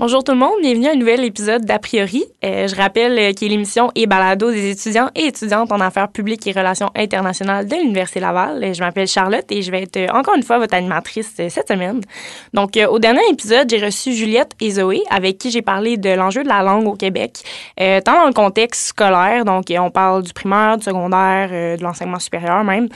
Bonjour tout le monde, bienvenue à un nouvel épisode d'A priori. Euh, je rappelle euh, qu'il est l'émission et balado des étudiants et étudiantes en affaires publiques et relations internationales de l'Université Laval. Euh, je m'appelle Charlotte et je vais être encore une fois votre animatrice cette semaine. Donc, au dernier épisode, j'ai reçu Juliette et Zoé avec qui j'ai parlé de l'enjeu de la langue au Québec, tant dans le contexte scolaire, donc on parle du primaire, du secondaire, de l'enseignement supérieur même,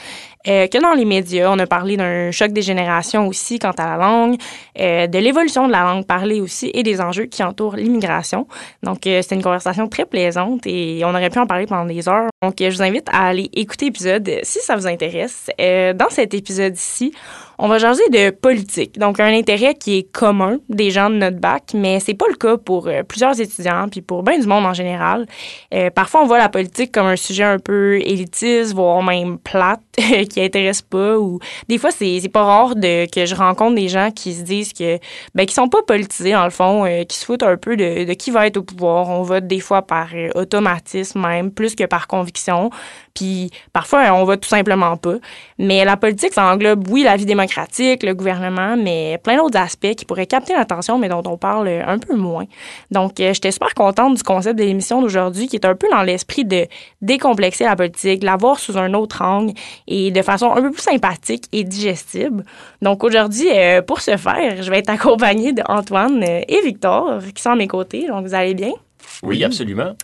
euh, que dans les médias. On a parlé d'un choc des générations aussi quant à la langue, euh, de l'évolution de la langue parlée aussi et des enjeux qui entourent l'immigration. Donc, euh, c'était une conversation très plaisante et on aurait pu en parler pendant des heures. Donc, euh, je vous invite à aller écouter l'épisode si ça vous intéresse. Euh, dans cet épisode-ci, on va jaser de politique. Donc, un intérêt qui est commun des gens de notre bac, mais c'est pas le cas pour euh, plusieurs étudiants puis pour bien du monde en général. Euh, parfois, on voit la politique comme un sujet un peu élitiste, voire même plate, qui intéresse pas. Ou des fois, c'est pas rare de que je rencontre des gens qui se disent que ben qui sont pas politisés dans le fond, euh, qui se foutent un peu de, qui va être au pouvoir. On vote des fois par euh, automatisme même, plus que par conviction. Puis parfois, on vote tout simplement pas. Mais la politique, ça englobe, oui, la vie démocratique, le gouvernement, mais plein d'autres aspects qui pourraient capter l'attention, mais dont on parle euh, un peu moins. Donc, euh, j'étais super contente du concept de l'émission d'aujourd'hui, qui est un peu dans l'esprit de décomplexer la politique, de la voir sous un autre angle et de façon un peu plus sympathique et digestible. Donc, aujourd'hui, euh, pour ce faire, je vais être accompagnée d'Antoine et Victor, qui sont à mes côtés. Donc, vous allez bien? Oui, absolument.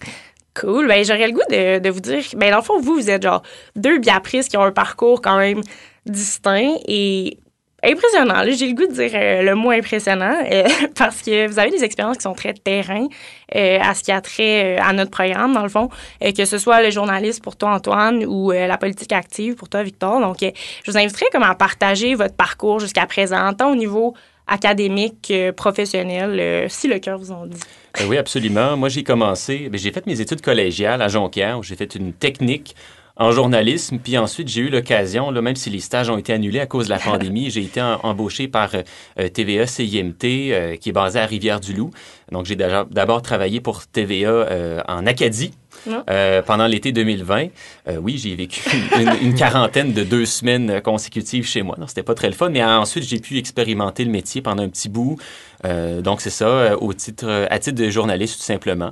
Cool. Ben, j'aurais le goût de, vous dire, ben, dans le fond, vous, vous êtes genre deux biaprices qui ont un parcours quand même distinct et impressionnant. J'ai le goût de dire euh, le mot impressionnant euh, parce que vous avez des expériences qui sont très terrain euh, à ce qui a trait à notre programme, dans le fond, que ce soit le journaliste pour toi, Antoine, ou la politique active pour toi, Victor. Donc, je vous inviterai comme à partager votre parcours jusqu'à présent, tant au niveau académique, professionnel, si le cœur vous en dit. Euh, oui, absolument. Moi, j'ai commencé, ben, j'ai fait mes études collégiales à Jonquière, où j'ai fait une technique en journalisme, puis ensuite j'ai eu l'occasion, là, même si les stages ont été annulés à cause de la pandémie, j'ai été en- embauché par euh, TVA CIMT, euh, qui est basé à Rivière-du-Loup. Donc j'ai d'abord travaillé pour TVA euh, en Acadie. Ah. euh, pendant l'été 2020, Euh, oui, j'ai vécu une, une quarantaine de deux semaines consécutives chez moi. Non, c'était pas très le fun, mais ensuite j'ai pu expérimenter le métier pendant un petit bout. Euh, donc c'est ça, au titre, à titre de journaliste tout simplement.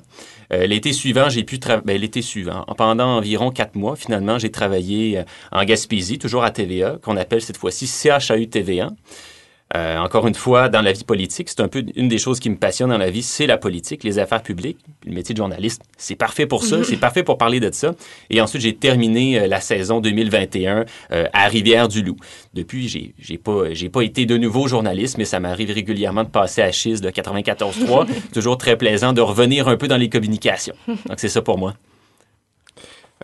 L'été suivant, j'ai pu travailler. Ben, l'été suivant, pendant environ quatre mois, finalement, j'ai travaillé en Gaspésie, toujours à TVA, qu'on appelle cette fois-ci CHAU TVA. Euh, encore une fois, dans la vie politique, c'est un peu une des choses qui me passionne dans la vie, c'est la politique, les affaires publiques. Le métier de journaliste, c'est parfait pour ça, c'est parfait pour parler de ça. Et ensuite, j'ai terminé euh, la saison 2021 euh, à Rivière-du-Loup. Depuis, j'ai j'ai pas j'ai pas été de nouveau journaliste, mais ça m'arrive régulièrement de passer à Chise de 94.3. Toujours très plaisant de revenir un peu dans les communications. Donc c'est ça pour moi.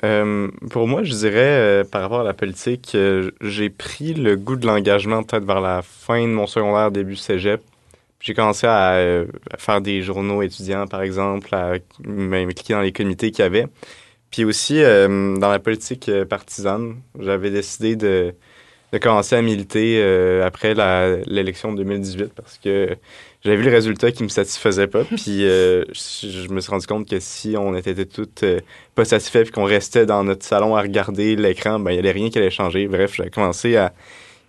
Euh, pour moi, je dirais, euh, par rapport à la politique, euh, j'ai pris le goût de l'engagement peut-être vers la fin de mon secondaire, début cégep. J'ai commencé à, faire des journaux étudiants, par exemple, à m'impliquer dans les comités qu'il y avait. Puis aussi, dans la politique partisane, j'avais décidé de, de commencer à militer euh, après l'élection de 2018 parce que j'avais vu le résultat qui me satisfaisait pas. Puis euh, je, je me suis rendu compte que si on était toutes euh, pas satisfaits puis qu'on restait dans notre salon à regarder l'écran, ben il y avait rien qui allait changer. Bref, j'ai commencé à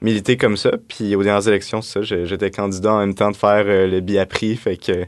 militer comme ça. Puis aux dernières élections, c'est ça, j'étais candidat en même temps de faire euh, le biapri, fait que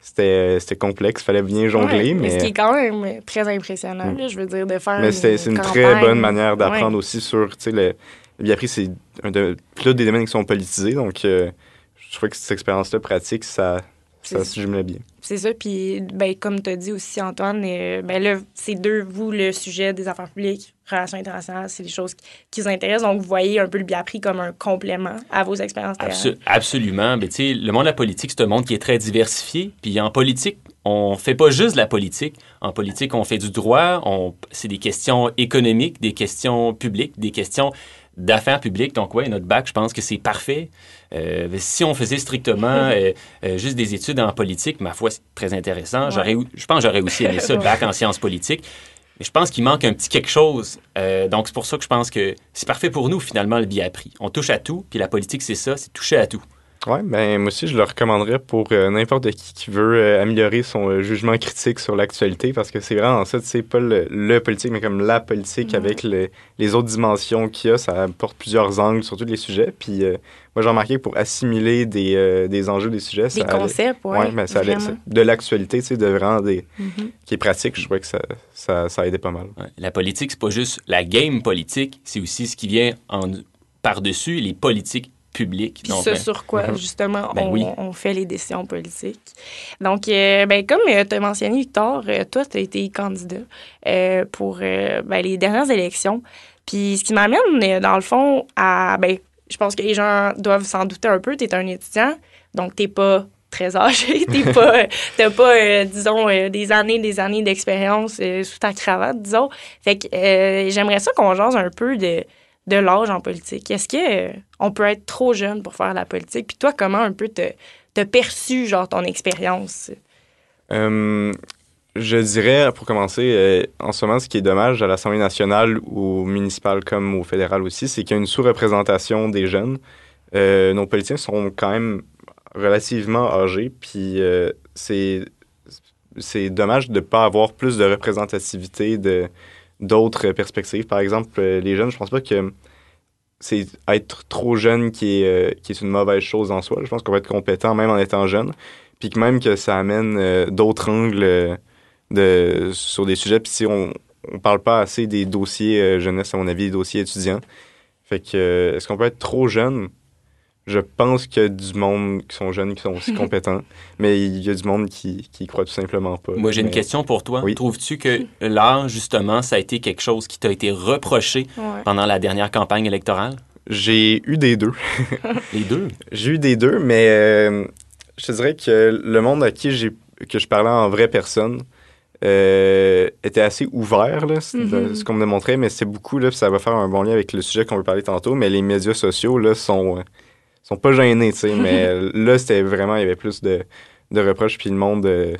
c'était c'était complexe, fallait bien jongler, Ouais, mais Ce qui est quand même très impressionnant, là, je veux dire, de faire mais c'est une très bonne manière d'apprendre Ouais. aussi sur, le, le biapri, c'est un de, là, des domaines qui sont politisés, donc euh, je trouvais que cette expérience-là pratique, ça, ça C'est- se jumelait bien. C'est ça, puis ben, comme tu as dit aussi, Antoine, euh, ben là, c'est deux, vous, le sujet des affaires publiques, relations internationales, c'est des choses qui, qui vous intéressent, donc vous voyez un peu le biapri comme un complément à vos expériences terrain. Abso- absolument. Mais tu sais, le monde de la politique, c'est un monde qui est très diversifié. Puis en politique, on fait pas juste de la politique. En politique, on fait du droit. On, c'est des questions économiques, des questions publiques, des questions d'affaires publiques. Donc, ouais, notre bac, je pense que c'est parfait. Euh, si on faisait strictement euh, euh, juste des études en politique, ma foi, c'est très intéressant. J'aurais, je pense que j'aurais aussi aimé ça, le bac en sciences politiques. Mais je pense qu'il manque un petit quelque chose. Donc, c'est pour ça que je pense que c'est parfait pour nous, finalement, le biapri. On touche à tout, puis la politique, c'est ça, c'est toucher à tout. Oui, ben moi aussi, je le recommanderais pour euh, n'importe qui qui veut euh, améliorer son euh, jugement critique sur l'actualité, parce que c'est vraiment ça, tu sais, pas le, le politique, mais comme la politique avec le- les autres dimensions qu'il y a, ça apporte plusieurs angles sur tous les sujets. Puis euh, moi, j'ai remarqué que pour assimiler des, euh, des enjeux, des sujets, Des ça allait- concepts, ouais. Ouais, mais ça allait- ça- de l'actualité, tu sais, de vraiment des, Mhm. qui est pratique, je trouvais que ça, ça, ça aidait pas mal. Ouais. La politique, c'est pas juste la game politique, c'est aussi ce qui vient en par-dessus les politiques publiques. Puis Donc, ça, ben, sur quoi, justement, Ben on, oui. on fait les décisions politiques. Donc, euh, ben, comme tu as mentionné, Victor, euh, toi, tu as été candidat euh, pour euh, ben, les dernières élections. Puis ce qui m'amène, euh, dans le fond, à... Ben, je pense que les gens doivent s'en douter un peu. Tu es un étudiant, donc tu pas très âgé. Tu n'as pas, euh, disons, euh, des années des années d'expérience euh, sous ta cravate, disons. Fait que euh, j'aimerais ça qu'on jase un peu de de l'âge en politique. Est-ce que euh, on peut être trop jeune pour faire la politique? Puis toi, comment un peu te, te perçu, genre, ton expérience? Euh, je dirais, pour commencer, euh, en ce moment, ce qui est dommage à l'Assemblée nationale ou municipale comme au fédéral aussi, c'est qu'il y a une sous-représentation des jeunes. Euh, nos politiciens sont quand même relativement âgés, puis c'est c'est dommage de ne pas avoir plus de représentativité de d'autres perspectives. Par exemple, les jeunes, je pense pas que c'est être trop jeune qui est, euh, qui est une mauvaise chose en soi. Je pense qu'on va être compétent même en étant jeune puis que même que ça amène euh, d'autres angles euh, de, sur des sujets. Puis si on on parle pas assez des dossiers jeunesse, à mon avis, des dossiers étudiants. Fait que, est-ce qu'on peut être trop jeune? Je pense qu'il y a du monde qui sont jeunes, qui sont aussi compétents, mais il y a du monde qui, qui croit tout simplement pas. Moi, j'ai une Mais question pour toi. Oui. Trouves-tu que l'âge, justement, ça a été quelque chose qui t'a été reproché Ouais. pendant la dernière campagne électorale? J'ai eu des deux. Les deux? J'ai eu des deux, mais euh, je te dirais que le monde à qui j'ai que je parlais en vraie personne euh, était assez ouvert, là, Mhm. ce qu'on me démontrait, mais c'est beaucoup, là, ça va faire un bon lien avec le sujet qu'on veut parler tantôt, mais les médias sociaux, là, sont, euh, sont pas gênés, tu sais, mais là, c'était vraiment, il y avait plus de, de reproches, puis le monde euh,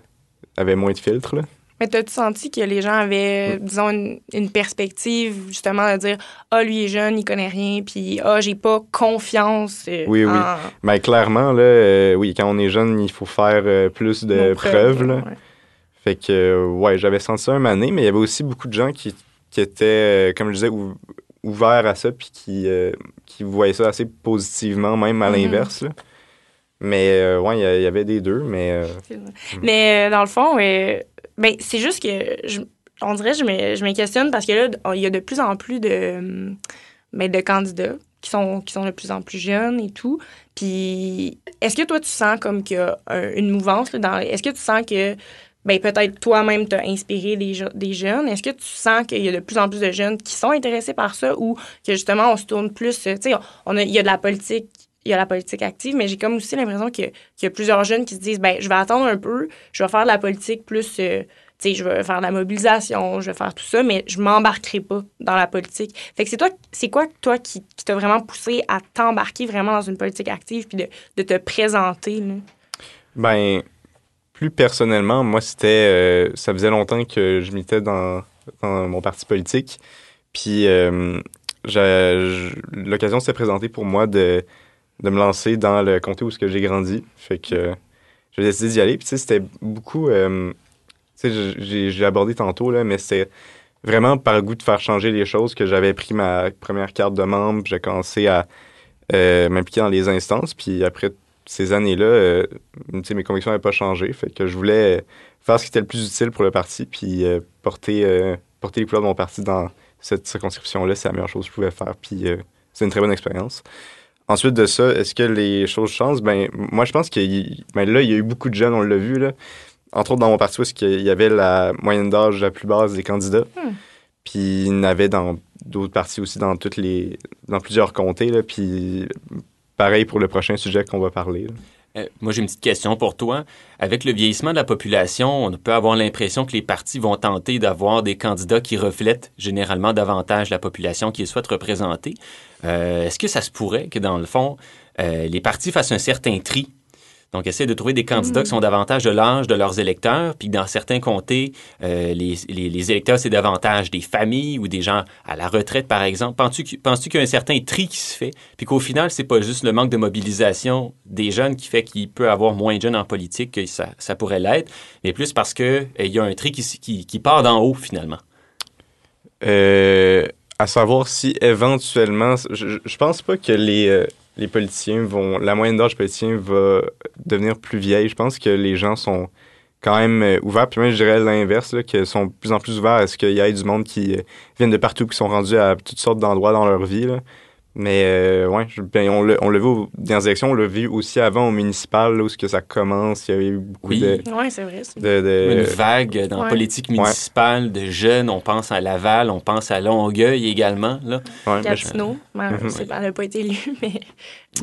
avait moins de filtres, là. Mais t'as-tu senti que les gens avaient, disons, une, une perspective, justement, de dire Ah, lui est jeune, il connaît rien, puis Ah, j'ai pas confiance. euh, Oui, oui. Mais clairement, là, euh, oui, quand on est jeune, il faut faire euh, plus de nos preuves, là. ouais. Fait que, ouais, j'avais senti ça un année, mais il y avait aussi beaucoup de gens qui, qui étaient, comme je disais, ou- ouverts à ça, puis qui, euh, qui voyaient ça assez positivement, même à Mhm. l'inverse. Mais, euh, ouais, il y avait des deux, mais. euh, vrai. Mais euh, dans le fond, ben, c'est juste que je, on dirait que je me, je me questionne parce que là, il y a de plus en plus de, hum, ben, de candidats qui sont, qui sont de plus en plus jeunes et tout. Puis, est-ce que toi, tu sens comme qu'il y a un- une mouvance? là, dans, est-ce que tu sens que ben, peut-être toi-même t'as inspiré des, je- des jeunes? Est-ce que tu sens qu'il y a de plus en plus de jeunes qui sont intéressés par ça ou que justement on se tourne plus, euh, tu sais, on a, il y a de la politique il y a la politique active, mais j'ai comme aussi l'impression qu'il y a plusieurs jeunes qui se disent ben je vais attendre un peu, je vais faire de la politique plus euh, tu sais je vais faire de la mobilisation, je vais faire tout ça mais je m'embarquerai pas dans la politique. Fait que c'est toi c'est quoi toi qui, qui t'a vraiment poussé à t'embarquer vraiment dans une politique active puis de, de te présenter là? Ben, plus personnellement, moi, c'était. euh, ça faisait longtemps que je militais dans, mon parti politique. Puis, euh, l'occasion s'est présentée pour moi de, me lancer dans le comté où j'ai grandi. Fait que j'ai décidé d'y aller. Puis, c'était beaucoup. euh, tu sais, j'ai abordé tantôt, là, mais c'est vraiment par goût de faire changer les choses que j'avais pris ma première carte de membre. J'ai commencé à m'impliquer dans les instances. Puis, après ces années-là, euh, mes convictions n'avaient pas changé. Fait que je voulais euh, faire ce qui était le plus utile pour le parti, puis euh, porter, euh, porter les couleurs de mon parti dans cette circonscription-là, c'est la meilleure chose que je pouvais faire. Puis c'est une très bonne expérience. Ensuite de ça, est-ce que les choses changent? Ben, moi, je pense que ben, là, il y a eu beaucoup de jeunes, on l'a vu, là. Entre autres, dans mon parti, où qu'il y avait la moyenne d'âge la plus basse des candidats. Hmm. Puis il y en avait dans d'autres partis aussi, dans toutes les dans plusieurs comtés. Là, puis pareil pour le prochain sujet qu'on va parler. Euh, moi, j'ai une petite question pour toi. Avec le vieillissement de la population, on peut avoir l'impression que les partis vont tenter d'avoir des candidats qui reflètent généralement davantage la population qu'ils souhaitent représenter. Euh, Est-ce que ça se pourrait que, dans le fond, euh, les partis fassent un certain tri Donc, essayer de trouver des candidats qui sont davantage de l'âge de leurs électeurs, puis dans certains comtés, euh, les, les, les, électeurs, c'est davantage des familles ou des gens à la retraite, par exemple. Penses-tu penses qu'il y a un certain tri qui se fait, puis qu'au final, c'est pas juste le manque de mobilisation des jeunes qui fait qu'il peut avoir moins de jeunes en politique que ça, ça pourrait l'être, mais plus parce qu'il il y a un tri qui, qui, qui part d'en haut, finalement? Euh, à savoir si éventuellement, je, je pense pas que les... Les politiciens vont. La moyenne d'âge politicien va devenir plus vieille. Je pense que les gens sont quand même euh, ouverts. Puis même, je dirais l'inverse, qu'ils sont de plus en plus ouverts à ce qu'il y ait du monde qui euh, viennent de partout, qui sont rendus à toutes sortes d'endroits dans leur vie. Mais euh, ouais, ben, on, le, on le vu dans les élections, on l'a vu aussi avant au municipal, là, où que ça commence. Il y a eu beaucoup oui. de, ouais, c'est vrai, de, de, Une vague dans la politique municipale de jeunes. On pense à Laval, on pense à Longueuil également. Là. Ouais, Gatineau, mais je... elle n'a pas été élue, mais...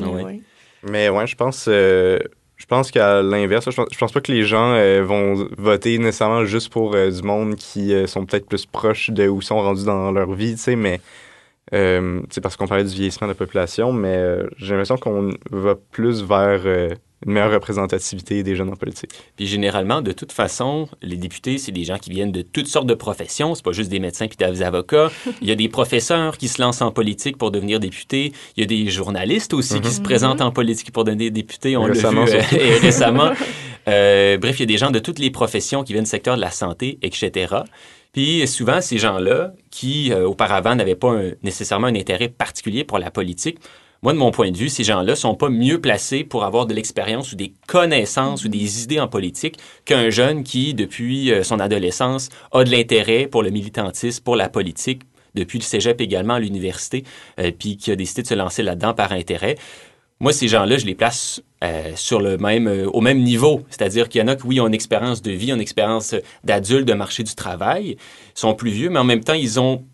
mais ouais. ouais. Mais ouais, je pense... Euh, je pense qu'à l'inverse, je pense, je pense pas que les gens euh, vont voter nécessairement juste pour euh, du monde qui euh, sont peut-être plus proches de où ils sont rendus dans leur vie, tu sais, mais euh, c'est parce qu'on parlait du vieillissement de la population, mais euh, j'ai l'impression qu'on va plus vers euh, une meilleure représentativité des jeunes en politique. Puis généralement, de toute façon, les députés, c'est des gens qui viennent de toutes sortes de professions. C'est pas juste des médecins puis des avocats. Il y a des professeurs qui se lancent en politique pour devenir députés. Il y a des journalistes aussi mm -hmm. qui se présentent en politique pour devenir députés. On l'a vu euh, bref, il y a des gens de toutes les professions qui viennent du secteur de la santé, etc. Puis souvent, ces gens-là, qui euh, auparavant n'avaient pas un, nécessairement un intérêt particulier pour la politique, moi, de mon point de vue, ces gens-là sont pas mieux placés pour avoir de l'expérience ou des connaissances ou des idées en politique qu'un jeune qui, depuis euh, son adolescence, a de l'intérêt pour le militantisme, pour la politique, depuis le cégep également à l'université, puis qui a décidé de se lancer là-dedans par intérêt. Moi, ces gens-là, je les place euh, sur le même, euh, au même niveau. C'est-à-dire qu'il y en a qui, oui, ont une expérience de vie, une expérience d'adulte, de marché du travail, sont plus vieux, mais en même temps, ils ont,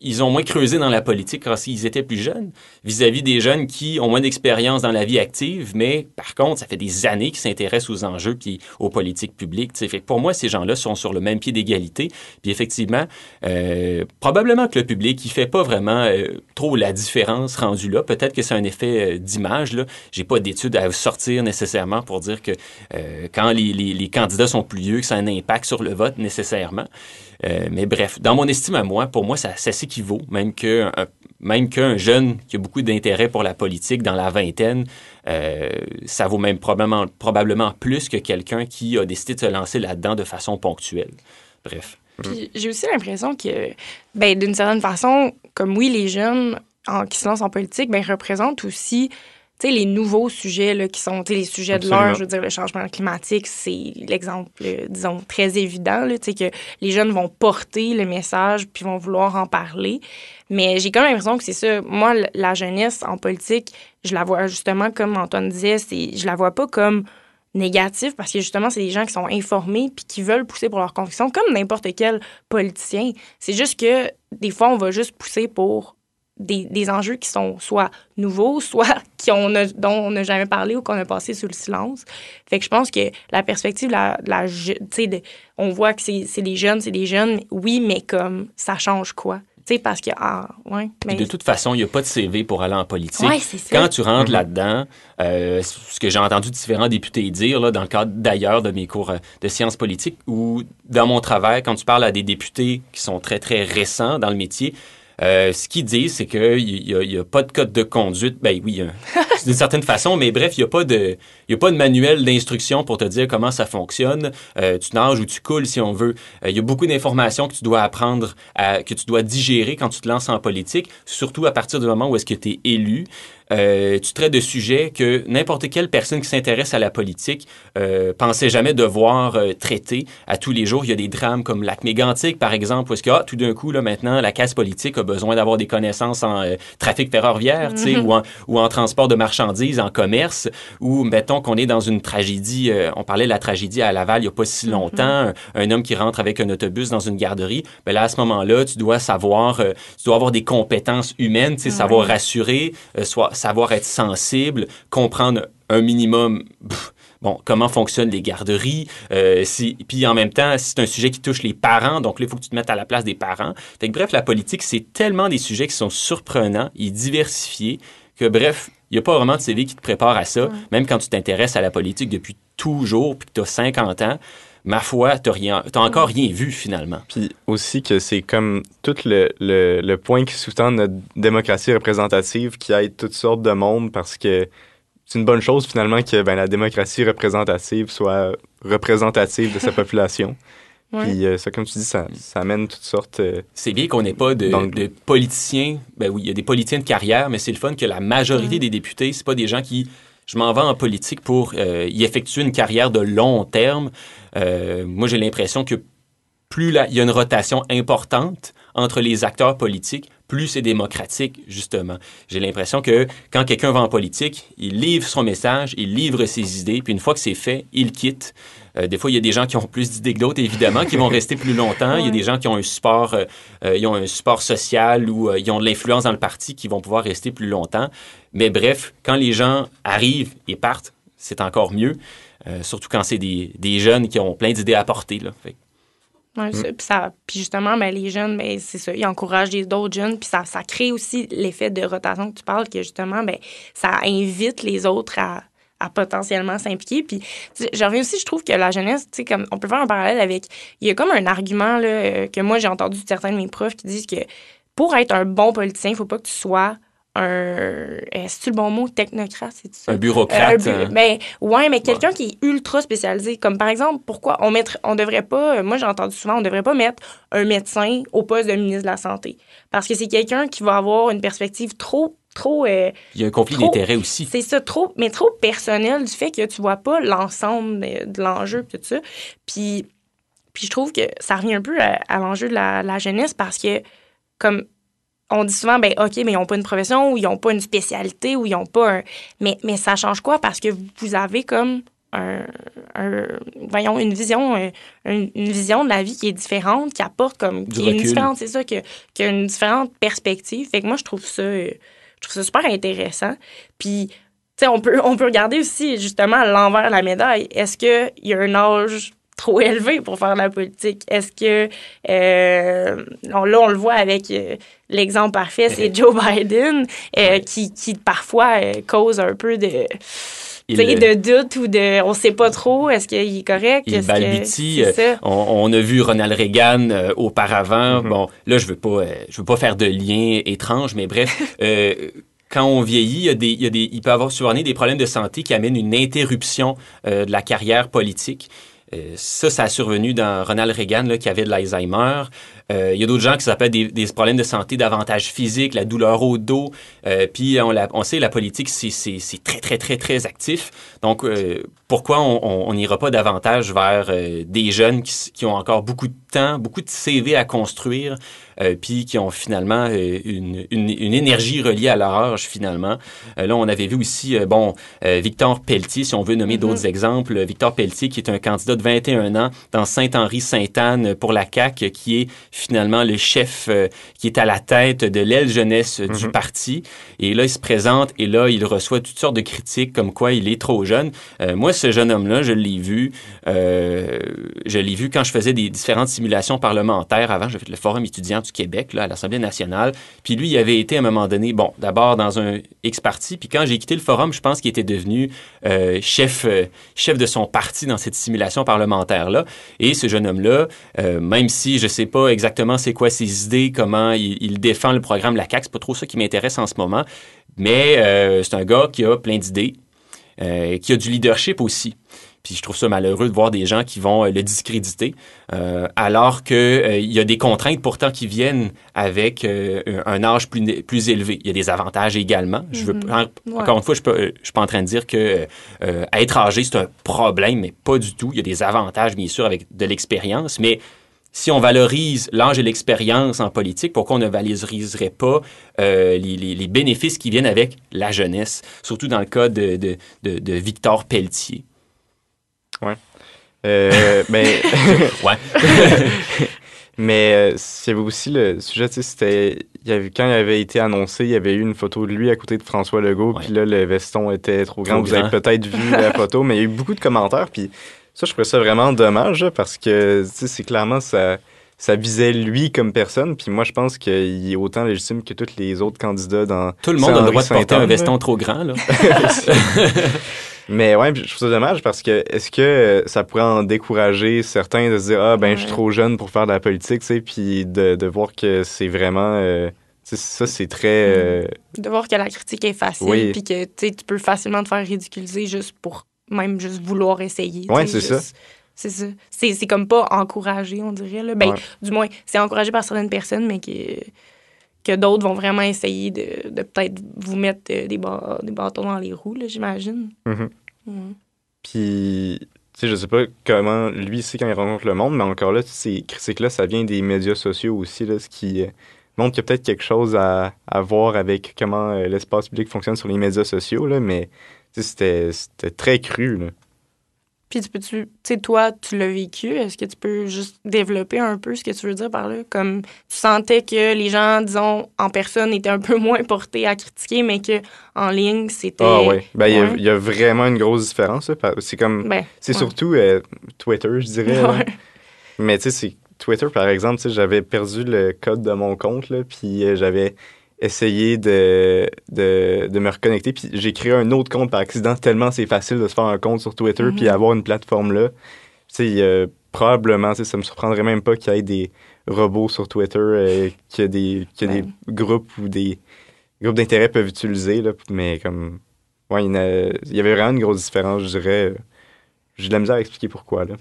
ils ont moins creusé dans la politique quand ils étaient plus jeunes, vis-à-vis -vis des jeunes qui ont moins d'expérience dans la vie active, mais par contre, ça fait des années qu'ils s'intéressent aux enjeux puis aux politiques publiques. Pour moi, ces gens-là sont sur le même pied d'égalité. Puis effectivement, euh, probablement que le public, il fait pas vraiment trop la différence rendue là. Peut-être que c'est un effet d'image. J'ai pas d'études à sortir nécessairement pour dire que euh, quand les, candidats sont plus vieux, que ça a un impact sur le vote nécessairement. Euh, mais bref, dans mon estime à moi, pour moi, ça, ça s'équivaut, même que même qu'un jeune qui a beaucoup d'intérêt pour la politique dans la vingtaine, euh, ça vaut même probablement, probablement plus que quelqu'un qui a décidé de se lancer là-dedans de façon ponctuelle. Bref. J'ai aussi l'impression que, ben, d'une certaine façon, comme oui, les jeunes qui se lancent en politique, ben, représentent aussi tu sais, les nouveaux sujets là, qui sont les sujets de l'heure, je veux dire, le changement climatique, c'est l'exemple, disons, très évident, là, que les jeunes vont porter le message puis vont vouloir en parler. Mais j'ai quand même l'impression que c'est ça. Moi, la jeunesse en politique, je la vois justement, comme Antoine disait, c'est, je la vois pas comme négative parce que justement, c'est des gens qui sont informés puis qui veulent pousser pour leurs convictions, comme n'importe quel politicien. C'est juste que des fois, on va juste pousser pour des, des, enjeux qui sont soit nouveaux, soit qui on a, dont on n'a jamais parlé ou qu'on a passé sous le silence. Fait que je pense que la perspective, la, la, de, on voit que c'est des jeunes, c'est des jeunes, oui, mais comme ça change quoi? sais, parce que, ah, ouais. Mais... de toute façon, il n'y a pas de CV pour aller en politique. Ouais, c'est ça. Quand tu rentres mm -hmm. là-dedans, euh, ce que j'ai entendu différents députés dire, là, dans le cadre d'ailleurs de mes cours de sciences politiques, ou dans mon travail, quand tu parles à des députés qui sont très, très récents dans le métier, euh, ce qu'ils disent, c'est qu'il n'y a, y a, pas de code de conduite. Ben oui, d'une certaine façon, mais bref, il n'y a pas de, il a pas de manuel d'instruction pour te dire comment ça fonctionne. Euh, tu nages ou tu coules, si on veut. Il euh, y a beaucoup d'informations que tu dois apprendre, à, que tu dois digérer quand tu te lances en politique, surtout à partir du moment où est-ce que tu es élu. Euh, tu traites de sujets que n'importe quelle personne qui s'intéresse à la politique euh, pensait jamais devoir euh, traiter à tous les jours. Il y a des drames comme lac par exemple, où est-ce que ah, tout d'un coup, là, maintenant, la casse politique a besoin d'avoir des connaissances en trafic ferroviaire, mm -hmm. ou, en, ou en transport de marchandises, en commerce, ou mettons qu'on est dans une tragédie, euh, on parlait de la tragédie à Laval il n'y a pas si longtemps, mm -hmm. un, un, homme qui rentre avec un autobus dans une garderie, ben là, à ce moment-là, tu dois savoir, euh, tu dois avoir des compétences humaines, tu sais, savoir rassurer, soit savoir être sensible, comprendre un minimum. Pff, bon, comment fonctionnent les garderies, euh, si, puis en même temps, c'est un sujet qui touche les parents, donc là, il faut que tu te mettes à la place des parents. Fait que, bref, la politique, c'est tellement des sujets qui sont surprenants et diversifiés que bref, il n'y a pas vraiment de CV qui te prépare à ça, même quand tu t'intéresses à la politique depuis toujours, puis que tu as 50 ans. Ma foi, tu n'as encore rien vu finalement. Puis aussi que c'est comme tout le, le, le point qui sous-tend notre démocratie représentative qui aide toutes sortes de monde parce que c'est une bonne chose finalement que ben, la démocratie représentative soit représentative de sa population. Puis euh, ça, comme tu dis, ça, ça amène toutes sortes. Euh, c'est bien qu'on n'ait pas de, de, politiciens. Ben oui, il y a des politiciens de carrière, mais c'est le fun que la majorité des députés, c'est pas des gens qui. Je m'en vais en politique pour euh, y effectuer une carrière de long terme. moi, j'ai l'impression que plus il y a une rotation importante entre les acteurs politiques, plus c'est démocratique, justement. J'ai l'impression que quand quelqu'un va en politique, il livre son message, il livre ses idées, puis une fois que c'est fait, il quitte. Euh, des fois, il y a des gens qui ont plus d'idées que d'autres, évidemment, qui vont rester plus longtemps. Il y a des gens qui ont un support, euh, euh, ils ont un support social ou ils ont de l'influence dans le parti qui vont pouvoir rester plus longtemps. Mais bref, quand les gens arrivent et partent, c'est encore mieux. surtout quand c'est des, des, jeunes qui ont plein d'idées à apporter. Là. Fait Mm. puis, ça, puis justement, ben, les jeunes, ben, c'est ça, ils encouragent d'autres jeunes, puis ça, ça crée aussi l'effet de rotation que tu parles, que justement, ben, ça invite les autres à, à potentiellement s'impliquer. Puis, je reviens aussi, je trouve que la jeunesse, tu sais, comme on peut faire un parallèle avec. Il y a comme un argument euh, que moi, j'ai entendu de certains de mes profs qui disent que pour être un bon politicien, il faut pas que tu sois un. Est-ce le bon mot technocrate, c'est ça? Un bureaucrate. Euh, ben, ouais, mais quelqu'un qui est ultra spécialisé. Comme par exemple, pourquoi on mettre, on devrait pas, moi j'ai entendu souvent, on devrait pas mettre un médecin au poste de ministre de la Santé. Parce que c'est quelqu'un qui va avoir une perspective trop trop. Euh, Il y a un conflit d'intérêt aussi. C'est ça, trop, mais trop personnel du fait que tu vois pas l'ensemble de, l'enjeu tout ça. Puis, puis je trouve que ça revient un peu à, l'enjeu de la, la, jeunesse parce que comme on dit souvent, ben OK, mais ils n'ont pas une profession ou ils n'ont pas une spécialité ou ils n'ont pas un. Mais, mais ça change quoi? Parce que vous avez comme un, voyons, une vision, une, vision de la vie qui est différente, qui apporte comme. qui est une différente, c'est ça, qui, qui, a une différente perspective. Fait que moi, je trouve ça, je trouve ça super intéressant. Puis, tu sais, on peut, on peut regarder aussi, justement, l'envers de la médaille. Est-ce qu'il y a un âge trop élevé pour faire de la politique? Est-ce que euh, là on le voit avec euh, l'exemple parfait, c'est Joe Biden euh, qui, qui, parfois cause un peu de de doute ou de on sait pas trop est-ce qu'il est correct il balbutie on, a vu Ronald Reagan auparavant mm-hmm. bon là je veux pas je veux pas faire de lien étrange mais bref quand on vieillit, il, y a des, il, y a des, il peut avoir survenir des problèmes de santé qui amènent une interruption de la carrière politique. Euh, ça, ça a survenu dans Ronald Reagan, là, qui avait de l'Alzheimer. Euh, il y a d'autres gens qui s'appellent des, des, problèmes de santé davantage physiques, la douleur au dos. Euh, puis on, la, on sait, la politique, c'est très, très, très, très actif. Donc, euh, pourquoi on n'ira pas davantage vers euh, des jeunes qui, qui, ont encore beaucoup de temps, beaucoup de CV à construire, euh, puis qui ont finalement euh, une, une, une, énergie reliée à leur âge, finalement. là, on avait vu aussi, bon, Victor Pelletier, si on veut nommer d'autres mm-hmm. exemples. Victor Pelletier, qui est un candidat de 21 ans dans Saint-Henri-Sainte-Anne pour la CAQ, qui est finalement le chef qui est à la tête de l'aile jeunesse du mm-hmm. parti. Et là, il se présente et là, il reçoit toutes sortes de critiques comme quoi il est trop jeune. moi, ce jeune homme-là, je l'ai vu, euh, je l'ai vu quand je faisais des différentes simulations parlementaires. Avant, j'ai fait le Forum étudiant du Québec, là, à l'Assemblée nationale. Puis lui, il avait été à un moment donné, bon, d'abord dans un X-parti, puis quand j'ai quitté le Forum, je pense qu'il était devenu euh, chef, euh, chef de son parti dans cette simulation parlementaire-là. Et ce jeune homme-là, même si je sais pas exactement c'est quoi ses idées, comment il, il défend le programme La CAQ, c'est pas trop ça qui m'intéresse en ce moment, mais c'est un gars qui a plein d'idées, euh, qui a du leadership aussi. Puis je trouve ça malheureux de voir des gens qui vont euh, le discréditer, euh, alors qu'il euh, y a des contraintes pourtant qui viennent avec euh, un âge plus, plus élevé. Il y a des avantages également. Je veux, mm-hmm. Encore une fois, je ne suis pas en train de dire que être âgé, c'est un problème, mais pas du tout. Il y a des avantages, bien sûr, avec de l'expérience, mais si on valorise l'âge et l'expérience en politique, pourquoi on ne valoriserait pas euh, les, les, les, bénéfices qui viennent avec la jeunesse, surtout dans le cas de, de, de, de Victor Pelletier? Ouais. Euh, mais. ouais. mais euh, il y avait aussi le sujet, tu sais, c'était. Il avait, quand il avait été annoncé, il y avait eu une photo de lui à côté de François Legault, puis là, le veston était trop grand. Vous avez peut-être vu la photo, mais il y a eu beaucoup de commentaires, puis ça, je trouvais ça vraiment dommage parce que c'est clairement ça, ça visait lui comme personne. Puis moi, je pense qu'il est autant légitime que tous les autres candidats dans. Tout le monde a le droit de porter un veston trop grand, là. Mais ouais, je trouve ça dommage parce que est-ce que ça pourrait en décourager certains de se dire ah ben je suis trop jeune pour faire de la politique, tu sais, puis de, de voir que c'est vraiment euh, tu sais, ça c'est très euh, De voir que la critique est facile, Oui. puis que tu sais, tu peux facilement te faire ridiculiser juste pour même juste vouloir essayer. sais, c'est juste- C'est ça. C'est comme pas encouragé, on dirait. Là. Ben, Ouais. Du moins, c'est encouragé par certaines personnes, mais que, que d'autres vont vraiment essayer de, de peut-être vous mettre euh, des, ba- des bâtons dans les roues, là, j'imagine. Mhm. Mhm. Puis, tu sais, je sais pas comment lui c'est quand il rencontre le monde, mais encore là, ces critiques-là, ça vient des médias sociaux aussi, là, ce qui euh, montre qu'il y a peut-être quelque chose à, à voir avec comment euh, l'espace public fonctionne sur les médias sociaux, là, mais c'était très cru. Là. Puis tu peux-tu, tu sais, toi, tu l'as vécu, est-ce que tu peux juste développer un peu ce que tu veux dire par là? Comme tu sentais que les gens, disons, en personne étaient un peu moins portés à critiquer, mais que en ligne, c'était. Ah ouais, ben, il y Ouais. y, a vraiment une grosse différence. C'est comme, Ben, c'est ouais. surtout euh, Twitter, je dirais. Ouais. Mais tu sais, c'est Twitter, par exemple, j'avais perdu le code de mon compte, là, puis euh, j'avais essayé de, de, de me reconnecter, puis j'ai créé un autre compte par accident, tellement c'est facile de se faire un compte sur Twitter, Mhm. puis avoir une plateforme là. Tu a probablement, ça me surprendrait même pas qu'il y ait des robots sur Twitter, euh, a des, Ouais. des groupes ou des groupes d'intérêt peuvent utiliser, là, mais comme, ouais, il y, en a- il y avait vraiment une grosse différence, je dirais. J'ai de la misère à expliquer pourquoi, là.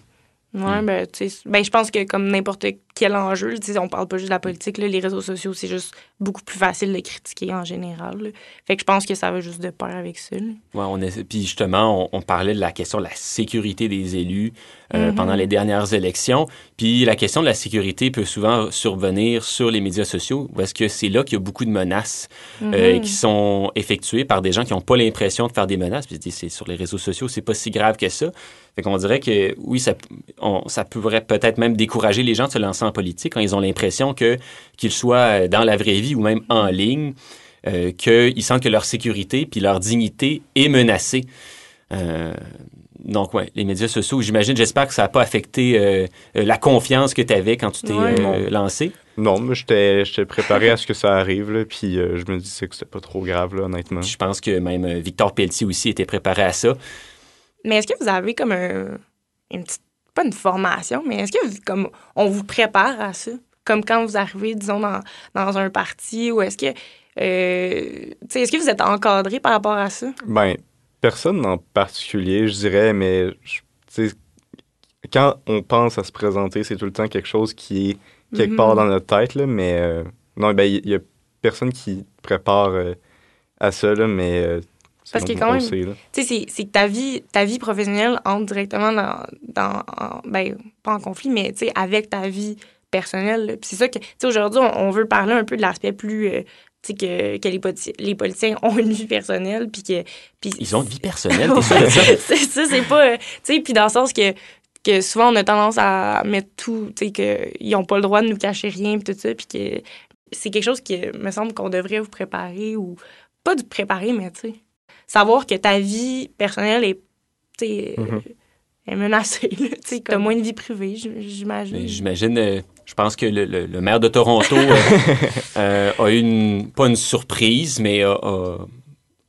Ouais, Mm. ben, tu sais, ben, je pense que comme n'importe quel enjeu, tu sais, on parle pas juste de la politique, là, les réseaux sociaux, c'est juste beaucoup plus facile de critiquer en général. là. Fait que je pense que ça va juste de pair avec ça. là. Ouais, on est, puis justement, on, on parlait de la question de la sécurité des élus euh, Mhm. pendant les dernières élections. Puis la question de la sécurité peut souvent survenir sur les médias sociaux parce que c'est là qu'il y a beaucoup de menaces euh, Mhm. qui sont effectuées par des gens qui n'ont pas l'impression de faire des menaces. Puis c'est sur les réseaux sociaux, c'est pas si grave que ça. Fait qu'on dirait que oui, ça, on- ça pourrait peut-être même décourager les gens de se lancer en politique quand ils ont l'impression que qu'ils soient dans la vraie vie ou même en ligne, euh, qu'ils sentent que leur sécurité puis leur dignité est menacée. Euh, donc, ouais, les médias sociaux, j'imagine, j'espère que ça n'a pas affecté euh, euh, la confiance que tu avais quand tu t'es Ouais. euh, lancé. Non, mais j'étais j'étais préparé à ce que ça arrive, là, puis euh, je me disais que c'était pas trop grave, là, honnêtement. Je pense que même euh, Victor Pelletier aussi était préparé à ça. Mais est-ce que vous avez comme un, une petite, pas une formation, mais est-ce que vous- comme on vous prépare à ça? Comme quand vous arrivez, disons, dans, dans un parti, ou est-ce que, euh, tu sais, est-ce que vous êtes encadré par rapport à ça? Ben, personne en particulier, je dirais, mais je- tu sais, quand on pense à se présenter, c'est tout le temps quelque chose qui est quelque Mhm. part dans notre tête, là, mais euh, non, ben, il y, a personne qui prépare euh, à ça, là, mais euh, Parce que quand même-. Tu sais, c'est- que ta vie, ta vie professionnelle entre directement dans, dans en- ben, pas en conflit, mais tu sais, avec ta vie personnelle. Puis c'est ça que, tu sais, aujourd'hui, on, on veut parler un peu de l'aspect plus, euh, tu sais, que, que les, politi- les politiciens ont une vie personnelle, puis que... Puis Ils ont une vie personnelle, c'est ça, c'est pas... euh, Tu sais, puis dans le sens que, que souvent, on a tendance à mettre tout, tu sais, qu'ils n'ont pas le droit de nous cacher rien, puis tout ça, puis que c'est quelque chose qui me semble qu'on devrait vous préparer, ou pas de préparer, mais tu sais, savoir que ta vie personnelle est, sais, Mhm. est menacée, tu t'as moins de vie privée, j'imagine. J'imagine, euh, je pense que le, le- le maire de Toronto euh, euh, a eu une, pas une surprise, mais a, a-